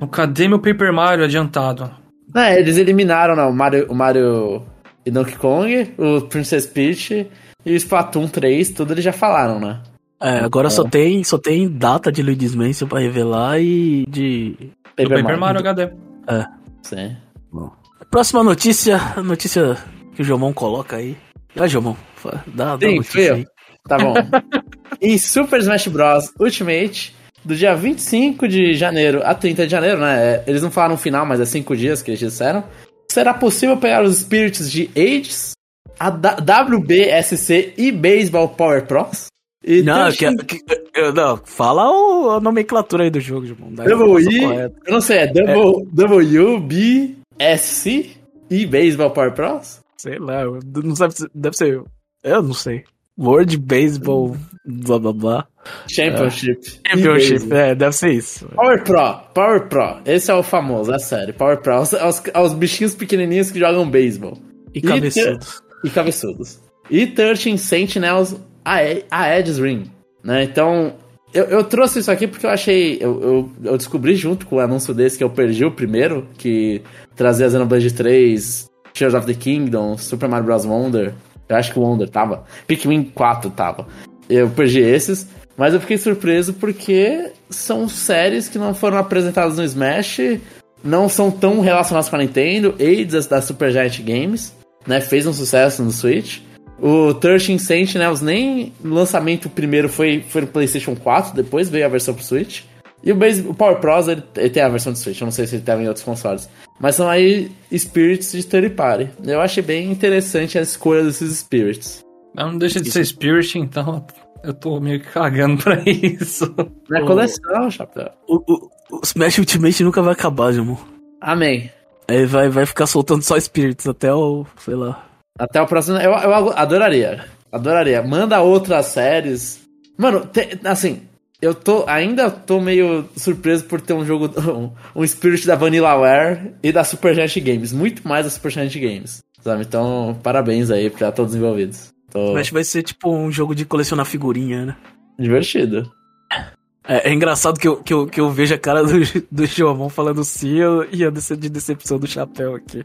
Speaker 2: O Cadê meu Paper Mario adiantado?
Speaker 3: É, eles eliminaram né, o, Mario, o Mario e Donkey Kong, o Princess Peach e o Splatoon 3, tudo eles já falaram, né?
Speaker 1: É, agora só tem, só tem data de Luigi's Mansion pra revelar e de...
Speaker 2: Do Paper Mario HD.
Speaker 3: Sim.
Speaker 1: Próxima notícia, a notícia que o Jomon coloca aí. Vai, Jomon, dá, dá
Speaker 3: Sim,
Speaker 1: notícia
Speaker 3: fui eu.
Speaker 1: aí.
Speaker 3: Tá bom. em Super Smash Bros. Ultimate, do dia 25 de janeiro a 30 de janeiro, né? é, Eles não falaram final, mas é 5 dias que eles disseram. Será possível pegar os Spirits de Ages, a WBSC e Baseball Power Pros? E
Speaker 1: Não,
Speaker 3: Touching
Speaker 1: que, que- não, fala o- a nomenclatura aí do jogo,
Speaker 3: E,
Speaker 1: correta.
Speaker 3: eu não sei, é Double, WBSC e Baseball Power Pros?
Speaker 1: Sei lá, não sabe, se- deve ser. Eu não sei. World Baseball, blá blá blá.
Speaker 3: Championship. e
Speaker 1: Championship, é, deve ser isso.
Speaker 3: Power Pro, Power Pro. Esse é o famoso, é sério. Power Pro. Os, os, os bichinhos pequenininhos que jogam beisebol.
Speaker 1: E cabeçudos.
Speaker 3: E cabeçudos. E 13 Sentinels E- Edge's Ring. Né? Então, eu, eu trouxe isso aqui porque eu achei. Eu, eu, eu descobri junto com o anúncio desse que eu perdi o primeiro, que trazia Xenoblade 3, Tears of the Kingdom, Super Mario Bros. Wonder. Eu acho que o Wonder tava. Pikmin 4 tava. Eu perdi esses. Mas eu fiquei surpreso porque são séries que não foram apresentadas no Smash, não são tão relacionadas com a Nintendo, AIDS da Supergiant Games, né? Fez um sucesso no Switch. O 13 Sentinels nem o lançamento primeiro foi, foi no PlayStation 4, depois veio a versão pro Switch. E o, Base, o Power Pros ele, ele tem a versão de Switch, eu não sei se ele tava em outros consoles. Mas são aí Spirits de third party. Eu achei bem interessante a escolha desses Spirits.
Speaker 2: Mas não deixa de ser Spirit, então eu tô meio que cagando pra isso.
Speaker 3: Na coleção, chapéu.
Speaker 1: O, o, o Smash Ultimate nunca vai acabar, Jomon.
Speaker 3: Amém.
Speaker 1: Aí vai, vai ficar soltando só Spirits até o. sei lá.
Speaker 3: Até o próximo. Eu, eu adoraria. Adoraria. Manda outras séries. Mano, te- assim, eu tô. Ainda tô meio surpreso por ter um jogo. Um, um Spirit da Vanillaware e da Supergiant Games. Muito mais da Supergiant Games. Sabe? Então, parabéns aí pra todos os envolvidos. Tô
Speaker 1: Smash vai ser tipo um jogo de colecionar figurinha, né?
Speaker 3: divertido.
Speaker 1: É, é engraçado que eu, que, eu, que eu vejo a cara do, do Jomon falando sim eu- e a de decepção do chapéu aqui.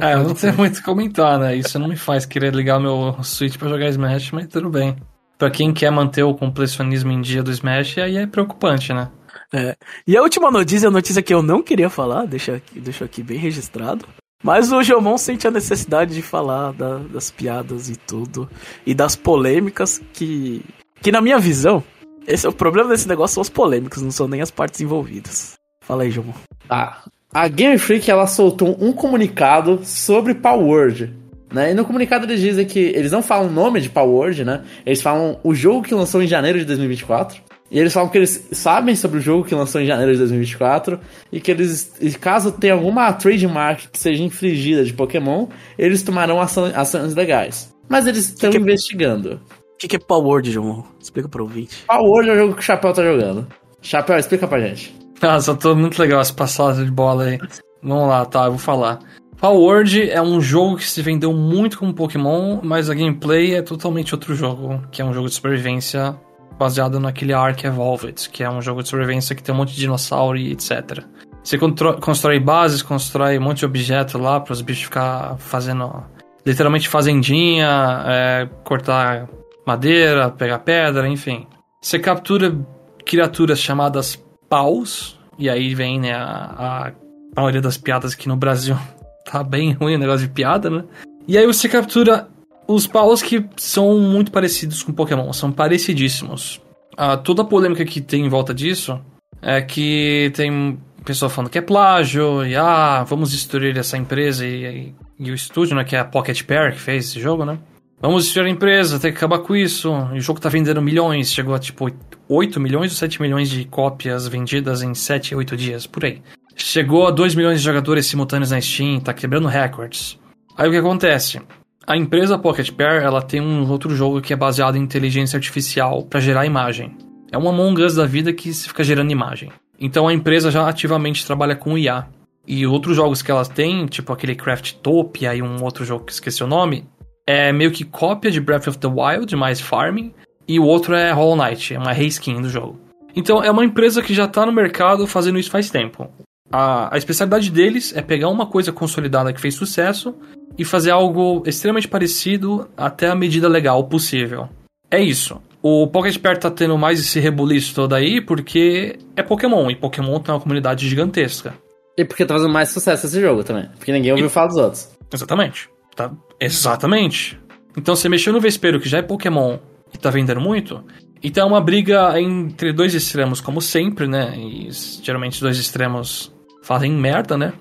Speaker 2: É, eu não tenho muito o que comentar, né? Isso não me faz querer ligar meu Switch pra jogar Smash, mas tudo bem. Pra quem quer manter o completionismo em dia do Smash, aí é preocupante, né?
Speaker 1: É. E a última notícia, a notícia que eu não queria falar, deixa aqui, deixa aqui bem registrado. Mas o Jomon sente a necessidade de falar da- das piadas e tudo. E das polêmicas que. Que na minha visão, esse é o problema desse negócio são as polêmicas, não são nem as partes envolvidas. Fala aí, Jomon.
Speaker 3: Tá. A Game Freak ela soltou um comunicado sobre Power Word. Né? E no comunicado eles dizem que eles não falam o nome de Power Word, né? Eles falam o jogo que lançou em janeiro de 2024. E eles falam que eles sabem sobre o jogo que lançou em janeiro de 2024 e que eles, caso tenha alguma trademark que seja infringida de Pokémon, eles tomarão ação- ações legais. Mas eles estão
Speaker 1: Que que-
Speaker 3: investigando.
Speaker 1: O que, que é Power Word, Jomon? Explica pro ouvinte.
Speaker 3: Power Word é o jogo que o Chapéu tá jogando. Chapéu, explica pra gente.
Speaker 2: Nossa, tô muito legal essa passada de bola aí. Vamos lá, tá, eu vou falar. Power Word é um jogo que se vendeu muito como Pokémon, mas a gameplay é totalmente outro jogo, que é um jogo de sobrevivência baseado naquele Ark Evolved, que é um jogo de sobrevivência que tem um monte de dinossauro e etc. Você constrói bases, constrói um monte de objeto lá para os bichos ficar fazendo literalmente fazendinha, é, cortar madeira, pegar pedra, enfim. Você captura criaturas chamadas paus, e aí vem né, a, a maioria das piadas aqui no Brasil. Tá bem ruim o negócio de piada, né? E aí você captura os paus que são muito parecidos com Pokémon, são parecidíssimos. a, toda a polêmica que tem em volta disso é que tem pessoa falando que é plágio, e ah, vamos destruir essa empresa e, e, e o estúdio, né, que é a Pocket Pair que fez esse jogo, né? Vamos destruir a empresa, tem que acabar com isso. E o jogo tá vendendo milhões, chegou a tipo 8 milhões ou 7 milhões de cópias vendidas em 7, 8 dias, por aí. Chegou a 2 milhões de jogadores simultâneos na Steam, tá quebrando records. Aí o que acontece? A empresa Pocket Pair, ela tem um outro jogo que é baseado em inteligência artificial para gerar imagem. É uma Among Us da vida que fica gerando imagem. Então a empresa já ativamente trabalha com IA. E outros jogos que elas têm, tipo aquele Craftopia e um outro jogo que esqueci o nome, é meio que cópia de Breath of the Wild, mais farming, e o outro é Hollow Knight, é uma reskin do jogo. Então é uma empresa que já está no mercado fazendo isso faz tempo. A, a especialidade deles é pegar uma coisa consolidada que fez sucesso e fazer algo extremamente parecido até a medida legal possível. É isso. O Pocket Pair tá tendo mais esse rebuliço todo aí porque é Pokémon, e Pokémon tem uma comunidade gigantesca.
Speaker 3: E porque tá fazendo mais sucesso esse jogo também. Porque ninguém ouviu e... falar dos outros.
Speaker 2: Exatamente. Tá? Exatamente. Então você mexeu no Vespeiro, que já é Pokémon e tá vendendo muito. Então é uma briga entre dois extremos, como sempre, né? E geralmente dois extremos fazem merda, né?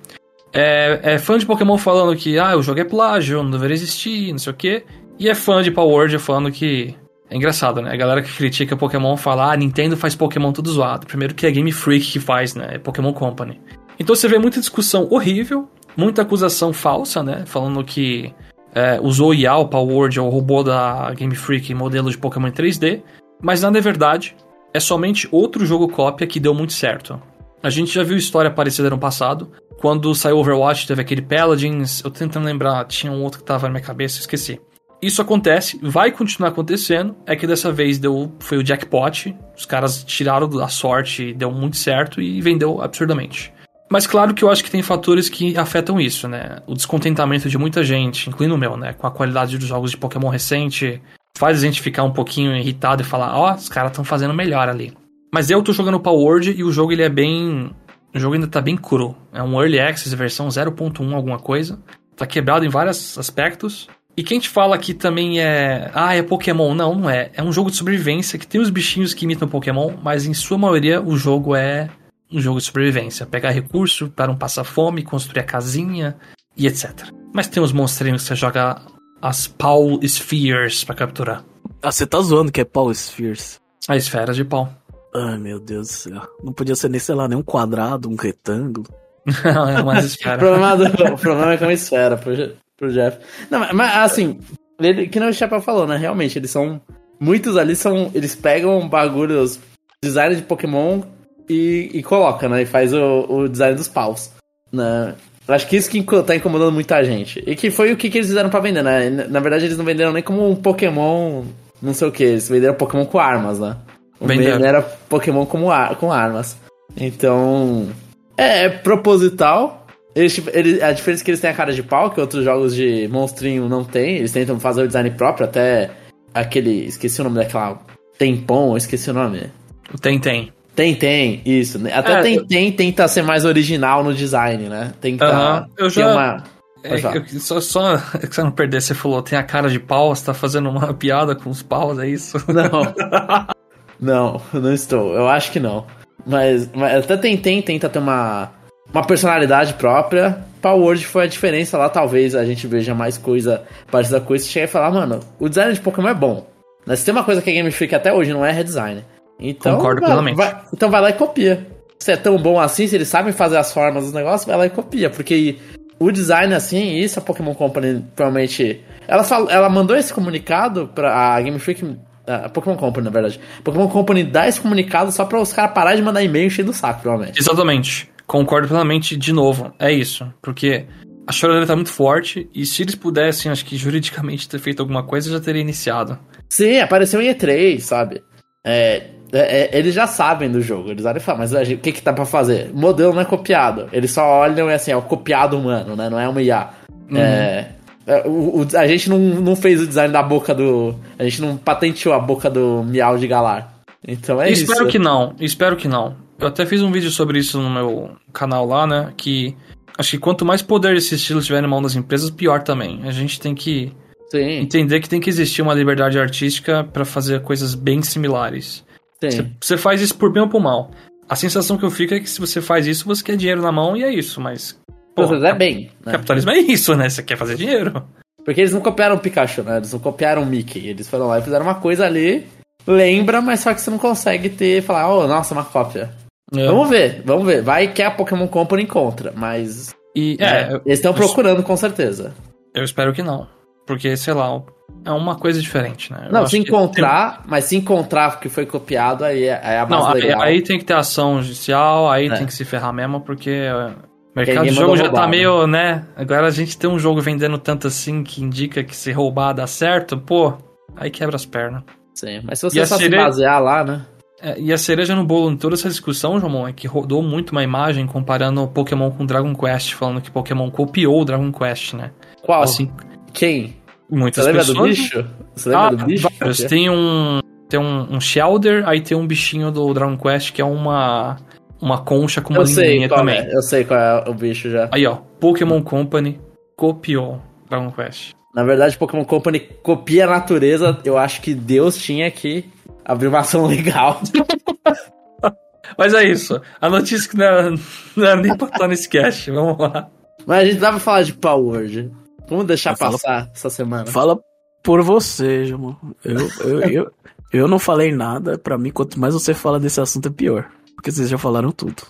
Speaker 2: É, é fã de Pokémon falando que ah, o jogo é plágio, não deveria existir, não sei o quê. E é fã de Power Word falando que. É engraçado, né? A galera que critica Pokémon fala, ah, Nintendo faz Pokémon tudo zoado. Primeiro que é Game Freak que faz, né? É Pokémon Company. Então você vê muita discussão horrível muita acusação falsa, né? Falando que é, usou IA, o Power Word, o robô da Game Freak, modelo de Pokémon 3D, mas nada é verdade. É somente outro jogo cópia que deu muito certo. A gente já viu história parecida no passado. Quando saiu Overwatch, teve aquele Paladins. Eu tentando lembrar, tinha um outro que tava na minha cabeça, esqueci. Isso acontece, vai continuar acontecendo. É que dessa vez deu, foi o jackpot. Os caras tiraram a sorte, deu muito certo e vendeu absurdamente. Mas claro que eu acho que tem fatores que afetam isso, né? O descontentamento de muita gente, incluindo o meu, né? Com a qualidade dos jogos de Pokémon recente, faz a gente ficar um pouquinho irritado e falar, ó, oh, os caras estão fazendo melhor ali. Mas eu tô jogando Power Word e o jogo ele é bem. O jogo ainda tá bem cru. É um Early Access versão 0.1 alguma coisa. Tá quebrado em vários aspectos. E quem te fala que também é. Ah, é Pokémon. Não, não é. É um jogo de sobrevivência que tem os bichinhos que imitam Pokémon, mas em sua maioria o jogo é um jogo de sobrevivência. Pegar recurso para um passar fome, construir a casinha e etc. Mas tem os monstrinhos que você joga as Paul Spheres para capturar.
Speaker 1: Ah, você tá zoando que é Paul Spheres.
Speaker 2: As esferas de pau.
Speaker 1: Ai, meu Deus do céu. Não podia ser nem, sei lá, nem um quadrado, um retângulo.
Speaker 2: Não, é uma esfera.
Speaker 3: o, problema do, o problema é que é uma esfera pro, pro Jeff. Não, mas assim, ele, que não o Chapéu falou, né? Realmente, eles são. Muitos ali são. Eles pegam bagulhos. Design de Pokémon e, e coloca, né? E faz o, o design dos paus. Né? Acho que isso que tá incomodando muita gente. E que foi o que, que eles fizeram pra vender, né? Na verdade, eles não venderam nem como um Pokémon, não sei o que. Eles venderam Pokémon com armas, né? O era Pokémon como ar, com armas. Então. É, é proposital. Eles, eles, a diferença é que eles têm a cara de pau, que outros jogos de monstrinho não tem. Eles tentam fazer o design próprio, até aquele. Esqueci o nome daquela. Tempom, esqueci o nome.
Speaker 2: O Tem Tem.
Speaker 3: Tem, tem, isso. Até é, tem, tem, tenta ser mais original no design, né? Tenta uh -huh.
Speaker 2: eu já... uma. É, eu, só, só que você não perder, você falou, tem a cara de pau, você tá fazendo uma piada com os paus, é isso?
Speaker 3: Não. não, não estou. Eu acho que não. Mas, mas até tem, tenta ter uma, uma personalidade própria. Power Word foi a diferença lá, talvez a gente veja mais coisa parecida com isso. Chega e falar, mano, o design de Pokémon é bom. Mas se tem uma coisa que a Game Freak até hoje não é redesign. Então,
Speaker 2: Concordo
Speaker 3: vai,
Speaker 2: plenamente.
Speaker 3: Vai, então vai lá e copia. Se é tão bom assim, se eles sabem fazer as formas dos negócios, vai lá e copia. Porque o design assim, isso a Pokémon Company provavelmente. Ela, fala, ela mandou esse comunicado pra a Game Freak. A Pokémon Company, na verdade. A Pokémon Company dá esse comunicado só pra os caras pararem de mandar e-mail cheio do saco, provavelmente.
Speaker 2: Exatamente. Concordo plenamente de novo. É isso. Porque a choradeira tá muito forte e se eles pudessem, acho que juridicamente ter feito alguma coisa, já teria iniciado.
Speaker 3: Sim, apareceu em E3, sabe? É, é, é, eles já sabem do jogo, eles olham e falam, mas o que que tá pra fazer? O modelo não é copiado. Eles só olham e assim, é o copiado humano, né? Não é uma IA. Uhum. É, é, o, o, a gente não, não fez o design da boca do. A gente não patenteou a boca do Miau de Galar. Então é
Speaker 2: espero isso. Espero que não, espero que não. Eu até fiz um vídeo sobre isso no meu canal lá, né? Que acho que quanto mais poder esse estilo tiver na mão das empresas, pior também. A gente tem que Sim. entender que tem que existir uma liberdade artística para fazer coisas bem similares.
Speaker 3: Sim.
Speaker 2: Você faz isso por bem ou por mal. A sensação que eu fico é que se você faz isso, você quer dinheiro na mão e é isso, mas.
Speaker 3: Pô, é bem. Né?
Speaker 2: capitalismo é isso, né? Você quer fazer dinheiro.
Speaker 3: Porque eles não copiaram o Pikachu, né? Eles não copiaram o Mickey. Eles foram lá e fizeram uma coisa ali, lembra, mas só que você não consegue ter, falar, oh, nossa, uma cópia.
Speaker 2: É.
Speaker 3: Vamos ver, vamos ver. Vai que a Pokémon Company encontra, mas.
Speaker 2: E, é, eu-
Speaker 3: eles estão procurando com certeza.
Speaker 2: Eu espero que não. Porque, sei lá, é uma coisa diferente, né? Eu
Speaker 3: não, se encontrar, mas se encontrar que foi copiado, aí é, aí é a
Speaker 2: tem-
Speaker 3: base
Speaker 2: Não, aí,
Speaker 3: legal.
Speaker 2: aí tem que ter ação judicial, aí
Speaker 3: É.
Speaker 2: tem que se ferrar mesmo, porque é, mercado de jogo já
Speaker 3: roubar,
Speaker 2: tá meio, né? Agora a gente tem um jogo vendendo tanto assim que indica que se roubar dá certo, pô, aí quebra as pernas.
Speaker 3: Sim, mas se
Speaker 2: E
Speaker 3: você
Speaker 2: a
Speaker 3: só se
Speaker 2: sereia-
Speaker 3: basear lá, né?
Speaker 2: É, e a cereja no bolo em toda essa discussão, João, é que rodou muito uma imagem comparando Pokémon com Dragon Quest, falando que Pokémon copiou o Dragon Quest, né?
Speaker 3: Qual?
Speaker 2: Assim,
Speaker 3: Quem?
Speaker 2: muitas
Speaker 3: Você lembra
Speaker 2: pessoas...
Speaker 3: do bicho? Você lembra
Speaker 2: Ah,
Speaker 3: do bicho?
Speaker 2: vários. Tem um. Tem um, um Shelder, aí tem um bichinho do Dragon Quest que é uma. Uma concha com uma
Speaker 3: Eu sei
Speaker 2: linguinha
Speaker 3: qual
Speaker 2: também.
Speaker 3: é, eu sei qual é o bicho já.
Speaker 2: Aí, ó, Pokémon Company copiou Dragon Quest.
Speaker 3: Na verdade, Pokémon Company copia a natureza. Eu acho que Deus tinha que abrir uma ação legal.
Speaker 2: Mas é isso. A notícia que não era, não era nem pra estar nesse cast. Vamos lá.
Speaker 3: Mas a gente dá pra falar de Power Word. Vamos deixar
Speaker 1: Eu falo-
Speaker 3: passar essa semana.
Speaker 1: Fala por você, João. Eu, eu, eu, eu não falei nada. Pra mim, quanto mais você fala desse assunto, é pior. Porque vocês já falaram tudo.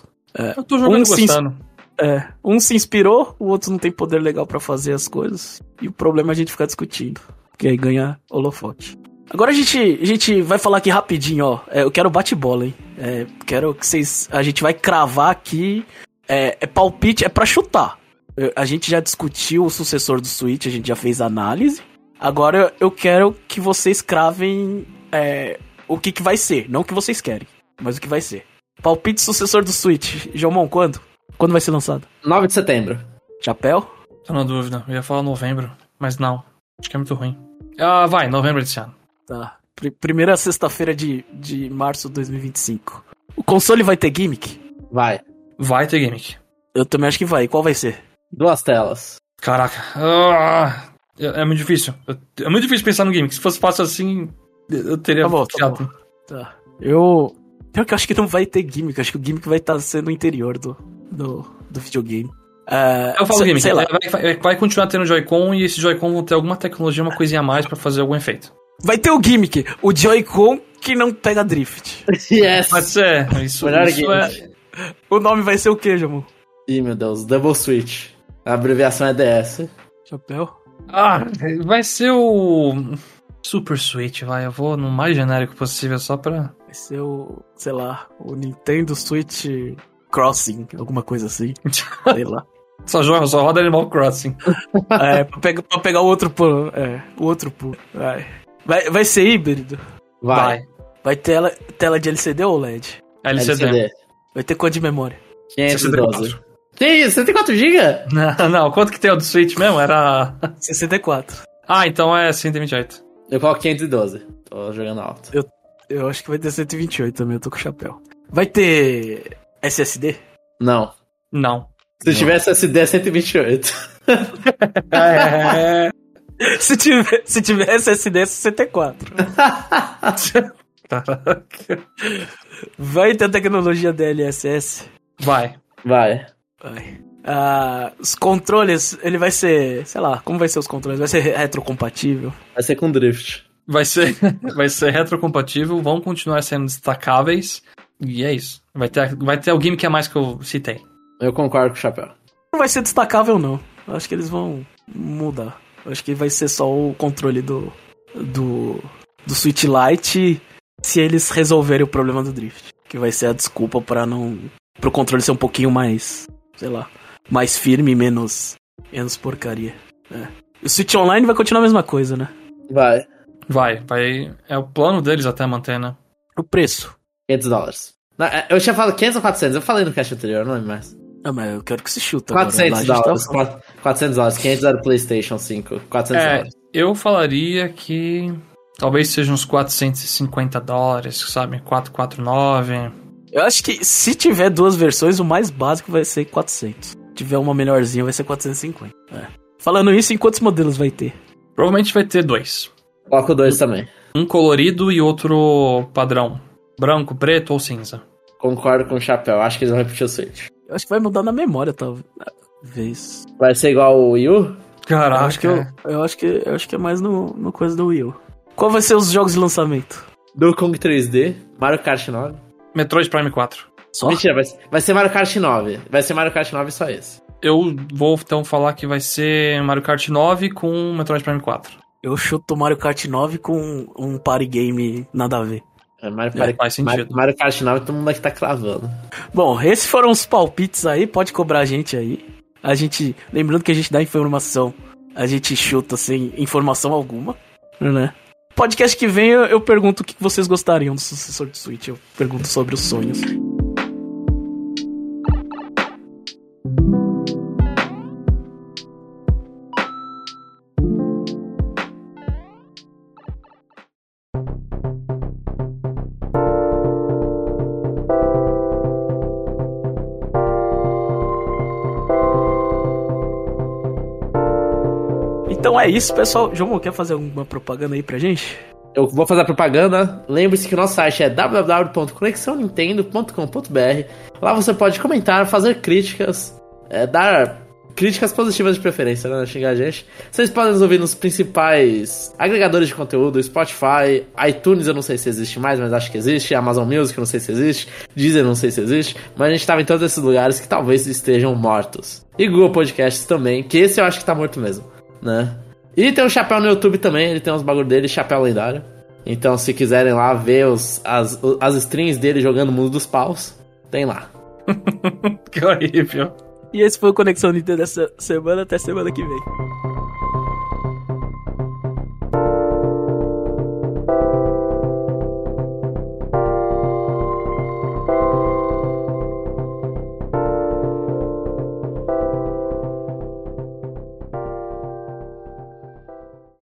Speaker 2: Eu tô jogando
Speaker 1: Um
Speaker 2: gostando.
Speaker 1: É, um se inspirou, o outro não tem poder legal pra fazer as coisas. E o problema é a gente ficar discutindo. Porque aí ganha holofote. Agora a gente, a gente vai falar aqui rapidinho, ó. É, eu quero bate-bola, hein? É, quero que vocês. A gente vai cravar aqui. É, é palpite, é pra chutar. Eu- a gente já discutiu o sucessor do Switch, a gente já fez análise. Agora eu quero que vocês cravem é, o que, que vai ser. Não o que vocês querem, mas o que vai ser. Palpite sucessor do Switch. Jomon, quando? Quando vai ser lançado?
Speaker 3: 9 de setembro.
Speaker 1: Chapéu?
Speaker 2: Tô na dúvida. Eu ia falar novembro, mas não. Acho que é muito ruim. Ah, vai, novembro desse ano.
Speaker 1: Tá. Pr- primeira sexta-feira de, de março de 2025. O console vai ter gimmick?
Speaker 3: Vai.
Speaker 2: Vai ter gimmick.
Speaker 1: Eu também acho que vai. Qual vai ser?
Speaker 3: Duas telas.
Speaker 2: Caraca. Ah, é, é muito difícil. É muito difícil pensar no gimmick. Se fosse fácil assim, eu teria
Speaker 1: Tá bom, tá bom. Tá. Eu. Pior que eu acho que não vai ter gimmick. Eu acho que o gimmick vai estar sendo o interior do, do, do videogame. É,
Speaker 2: Eu falo
Speaker 1: sei-
Speaker 2: gimmick.
Speaker 1: Sei lá.
Speaker 2: é, Vai, vai- vai continuar tendo Joy-Con e esse Joy-Con vão ter alguma tecnologia, uma coisinha a mais pra fazer algum efeito.
Speaker 1: Vai ter o gimmick. O Joy-Con que não pega drift.
Speaker 3: Yes!
Speaker 2: Pode ser. Isso,
Speaker 3: Melhor
Speaker 2: isso
Speaker 3: gimmick.
Speaker 2: é.
Speaker 1: O nome vai ser o quê, Jamon?
Speaker 3: Ih, meu Deus. Double Switch. A abreviação é DS.
Speaker 1: Chapéu?
Speaker 2: Ah, vai ser o. Super Switch, vai. Eu vou no mais genérico possível só pra.
Speaker 1: Vai ser o. Sei lá. O Nintendo Switch Crossing. Alguma coisa assim. sei lá.
Speaker 2: Só joga, só roda Animal Crossing.
Speaker 1: É, pra, pegar, pra pegar o outro pulo. É, o outro pulo. Vai. Vai, vai ser híbrido?
Speaker 3: Vai.
Speaker 1: Vai tela, tela de LCD ou LED?
Speaker 2: LCD.
Speaker 3: LCD.
Speaker 1: Vai ter quanto de memória?
Speaker 3: 512.
Speaker 2: 64.
Speaker 3: Tem isso? 64 GB?
Speaker 2: Não, não, quanto que tem o do Switch mesmo? Era.
Speaker 1: 64.
Speaker 2: Ah, então é 128.
Speaker 3: Eu coloco 512. Tô jogando alto.
Speaker 1: Eu acho que vai ter 128 também, eu tô com o chapéu. Vai ter SSD?
Speaker 3: Não.
Speaker 2: Não.
Speaker 3: Se tivesse SD é 128.
Speaker 2: É.
Speaker 1: Se tiver, se tiver SSD é 64.
Speaker 2: Caraca.
Speaker 1: Vai ter tecnologia DLSS?
Speaker 2: Vai.
Speaker 3: Vai.
Speaker 1: Vai. Ah, os controles, ele vai ser, sei lá, como vai ser os controles? Vai ser retrocompatível?
Speaker 3: Vai ser com drift.
Speaker 2: Vai ser, vai ser retrocompatível, vão continuar sendo destacáveis. E é isso. Vai ter, vai ter o gimmick a mais que eu citei.
Speaker 3: Eu concordo com o Chapéu.
Speaker 1: Não vai ser destacável, não. Eu acho que eles vão mudar. Eu acho que vai ser só o controle do. do. do Switch Lite se eles resolverem o problema do drift. Que vai ser a desculpa para não. pro controle ser um pouquinho mais. sei lá. mais firme e menos. menos porcaria. É. O Switch Online vai continuar a mesma coisa, né?
Speaker 3: Vai.
Speaker 2: Vai, vai. É o plano deles até manter, né?
Speaker 1: O preço.
Speaker 3: 500 dólares. Não, é, Eu tinha falado 500 ou 400? Eu falei no cast anterior, não lembro mais.
Speaker 1: Ah, mas eu quero que se chuta. agora. Lá a
Speaker 3: 400
Speaker 1: gente tá
Speaker 3: dólares. quatro- 400 dólares. 500 era o PlayStation 5. 400
Speaker 2: É,
Speaker 3: dólares.
Speaker 2: eu falaria que talvez seja uns 450 dólares, sabe? 449.
Speaker 1: Eu acho que se tiver duas versões, o mais básico vai ser 400. Se tiver uma melhorzinha, vai ser 450. É. Falando isso, em quantos modelos vai ter?
Speaker 2: Provavelmente vai ter dois.
Speaker 3: Coloco dois também.
Speaker 2: Um colorido e outro padrão. Branco, preto ou cinza?
Speaker 3: Concordo com o Chapéu, acho que eles vão repetir o Switch.
Speaker 1: Eu acho que vai mudar na memória, talvez.
Speaker 3: Vai ser igual o Wii U?
Speaker 2: Caraca.
Speaker 1: Eu acho que, eu, eu acho que, eu acho que é mais no, no coisa do Wii U. Qual vai ser os jogos de lançamento?
Speaker 3: Do Kong 3D, Mario Kart 9.
Speaker 2: Metroid Prime 4.
Speaker 1: Só?
Speaker 3: Mentira, vai, vai ser Mario Kart 9. Vai ser Mario Kart 9 só esse.
Speaker 2: Eu vou então falar que vai ser Mario Kart 9 com Metroid Prime 4.
Speaker 1: Eu chuto Mario Kart 9 com um party game nada a ver.
Speaker 3: É, Mario,
Speaker 2: É,
Speaker 3: Kart-
Speaker 2: faz sentido.
Speaker 3: Mario, Mario Kart 9 todo mundo aqui tá cravando.
Speaker 1: Bom, esses foram os palpites aí, pode cobrar a gente aí. A gente, lembrando que a gente dá informação, a gente chuta sem informação alguma, né? Podcast que vem eu, eu pergunto o que vocês gostariam do sucessor do Switch, eu pergunto sobre os sonhos. É isso, pessoal. João, quer fazer alguma propaganda aí pra gente?
Speaker 3: Eu vou fazer a propaganda. Lembre-se que o nosso site é www.conexãonintendo.com.br. Lá você pode comentar, fazer críticas, é, dar críticas positivas de preferência, né? Xingar a gente. Vocês podem nos ouvir nos principais agregadores de conteúdo: Spotify, iTunes, eu não sei se existe mais, mas acho que existe. Amazon Music, eu não sei se existe. Deezer, eu não sei se existe. Mas a gente tava em todos esses lugares que talvez estejam mortos. E Google Podcasts também, que esse eu acho que tá morto mesmo, né? E tem o Chapéu no YouTube também, ele tem uns bagulho dele, Chapéu Lendário. Então, se quiserem lá ver os, as, as strings dele jogando o mundo dos paus, tem lá.
Speaker 2: que horrível.
Speaker 1: E esse foi o Conexão Nintendo dessa semana. Até semana que vem.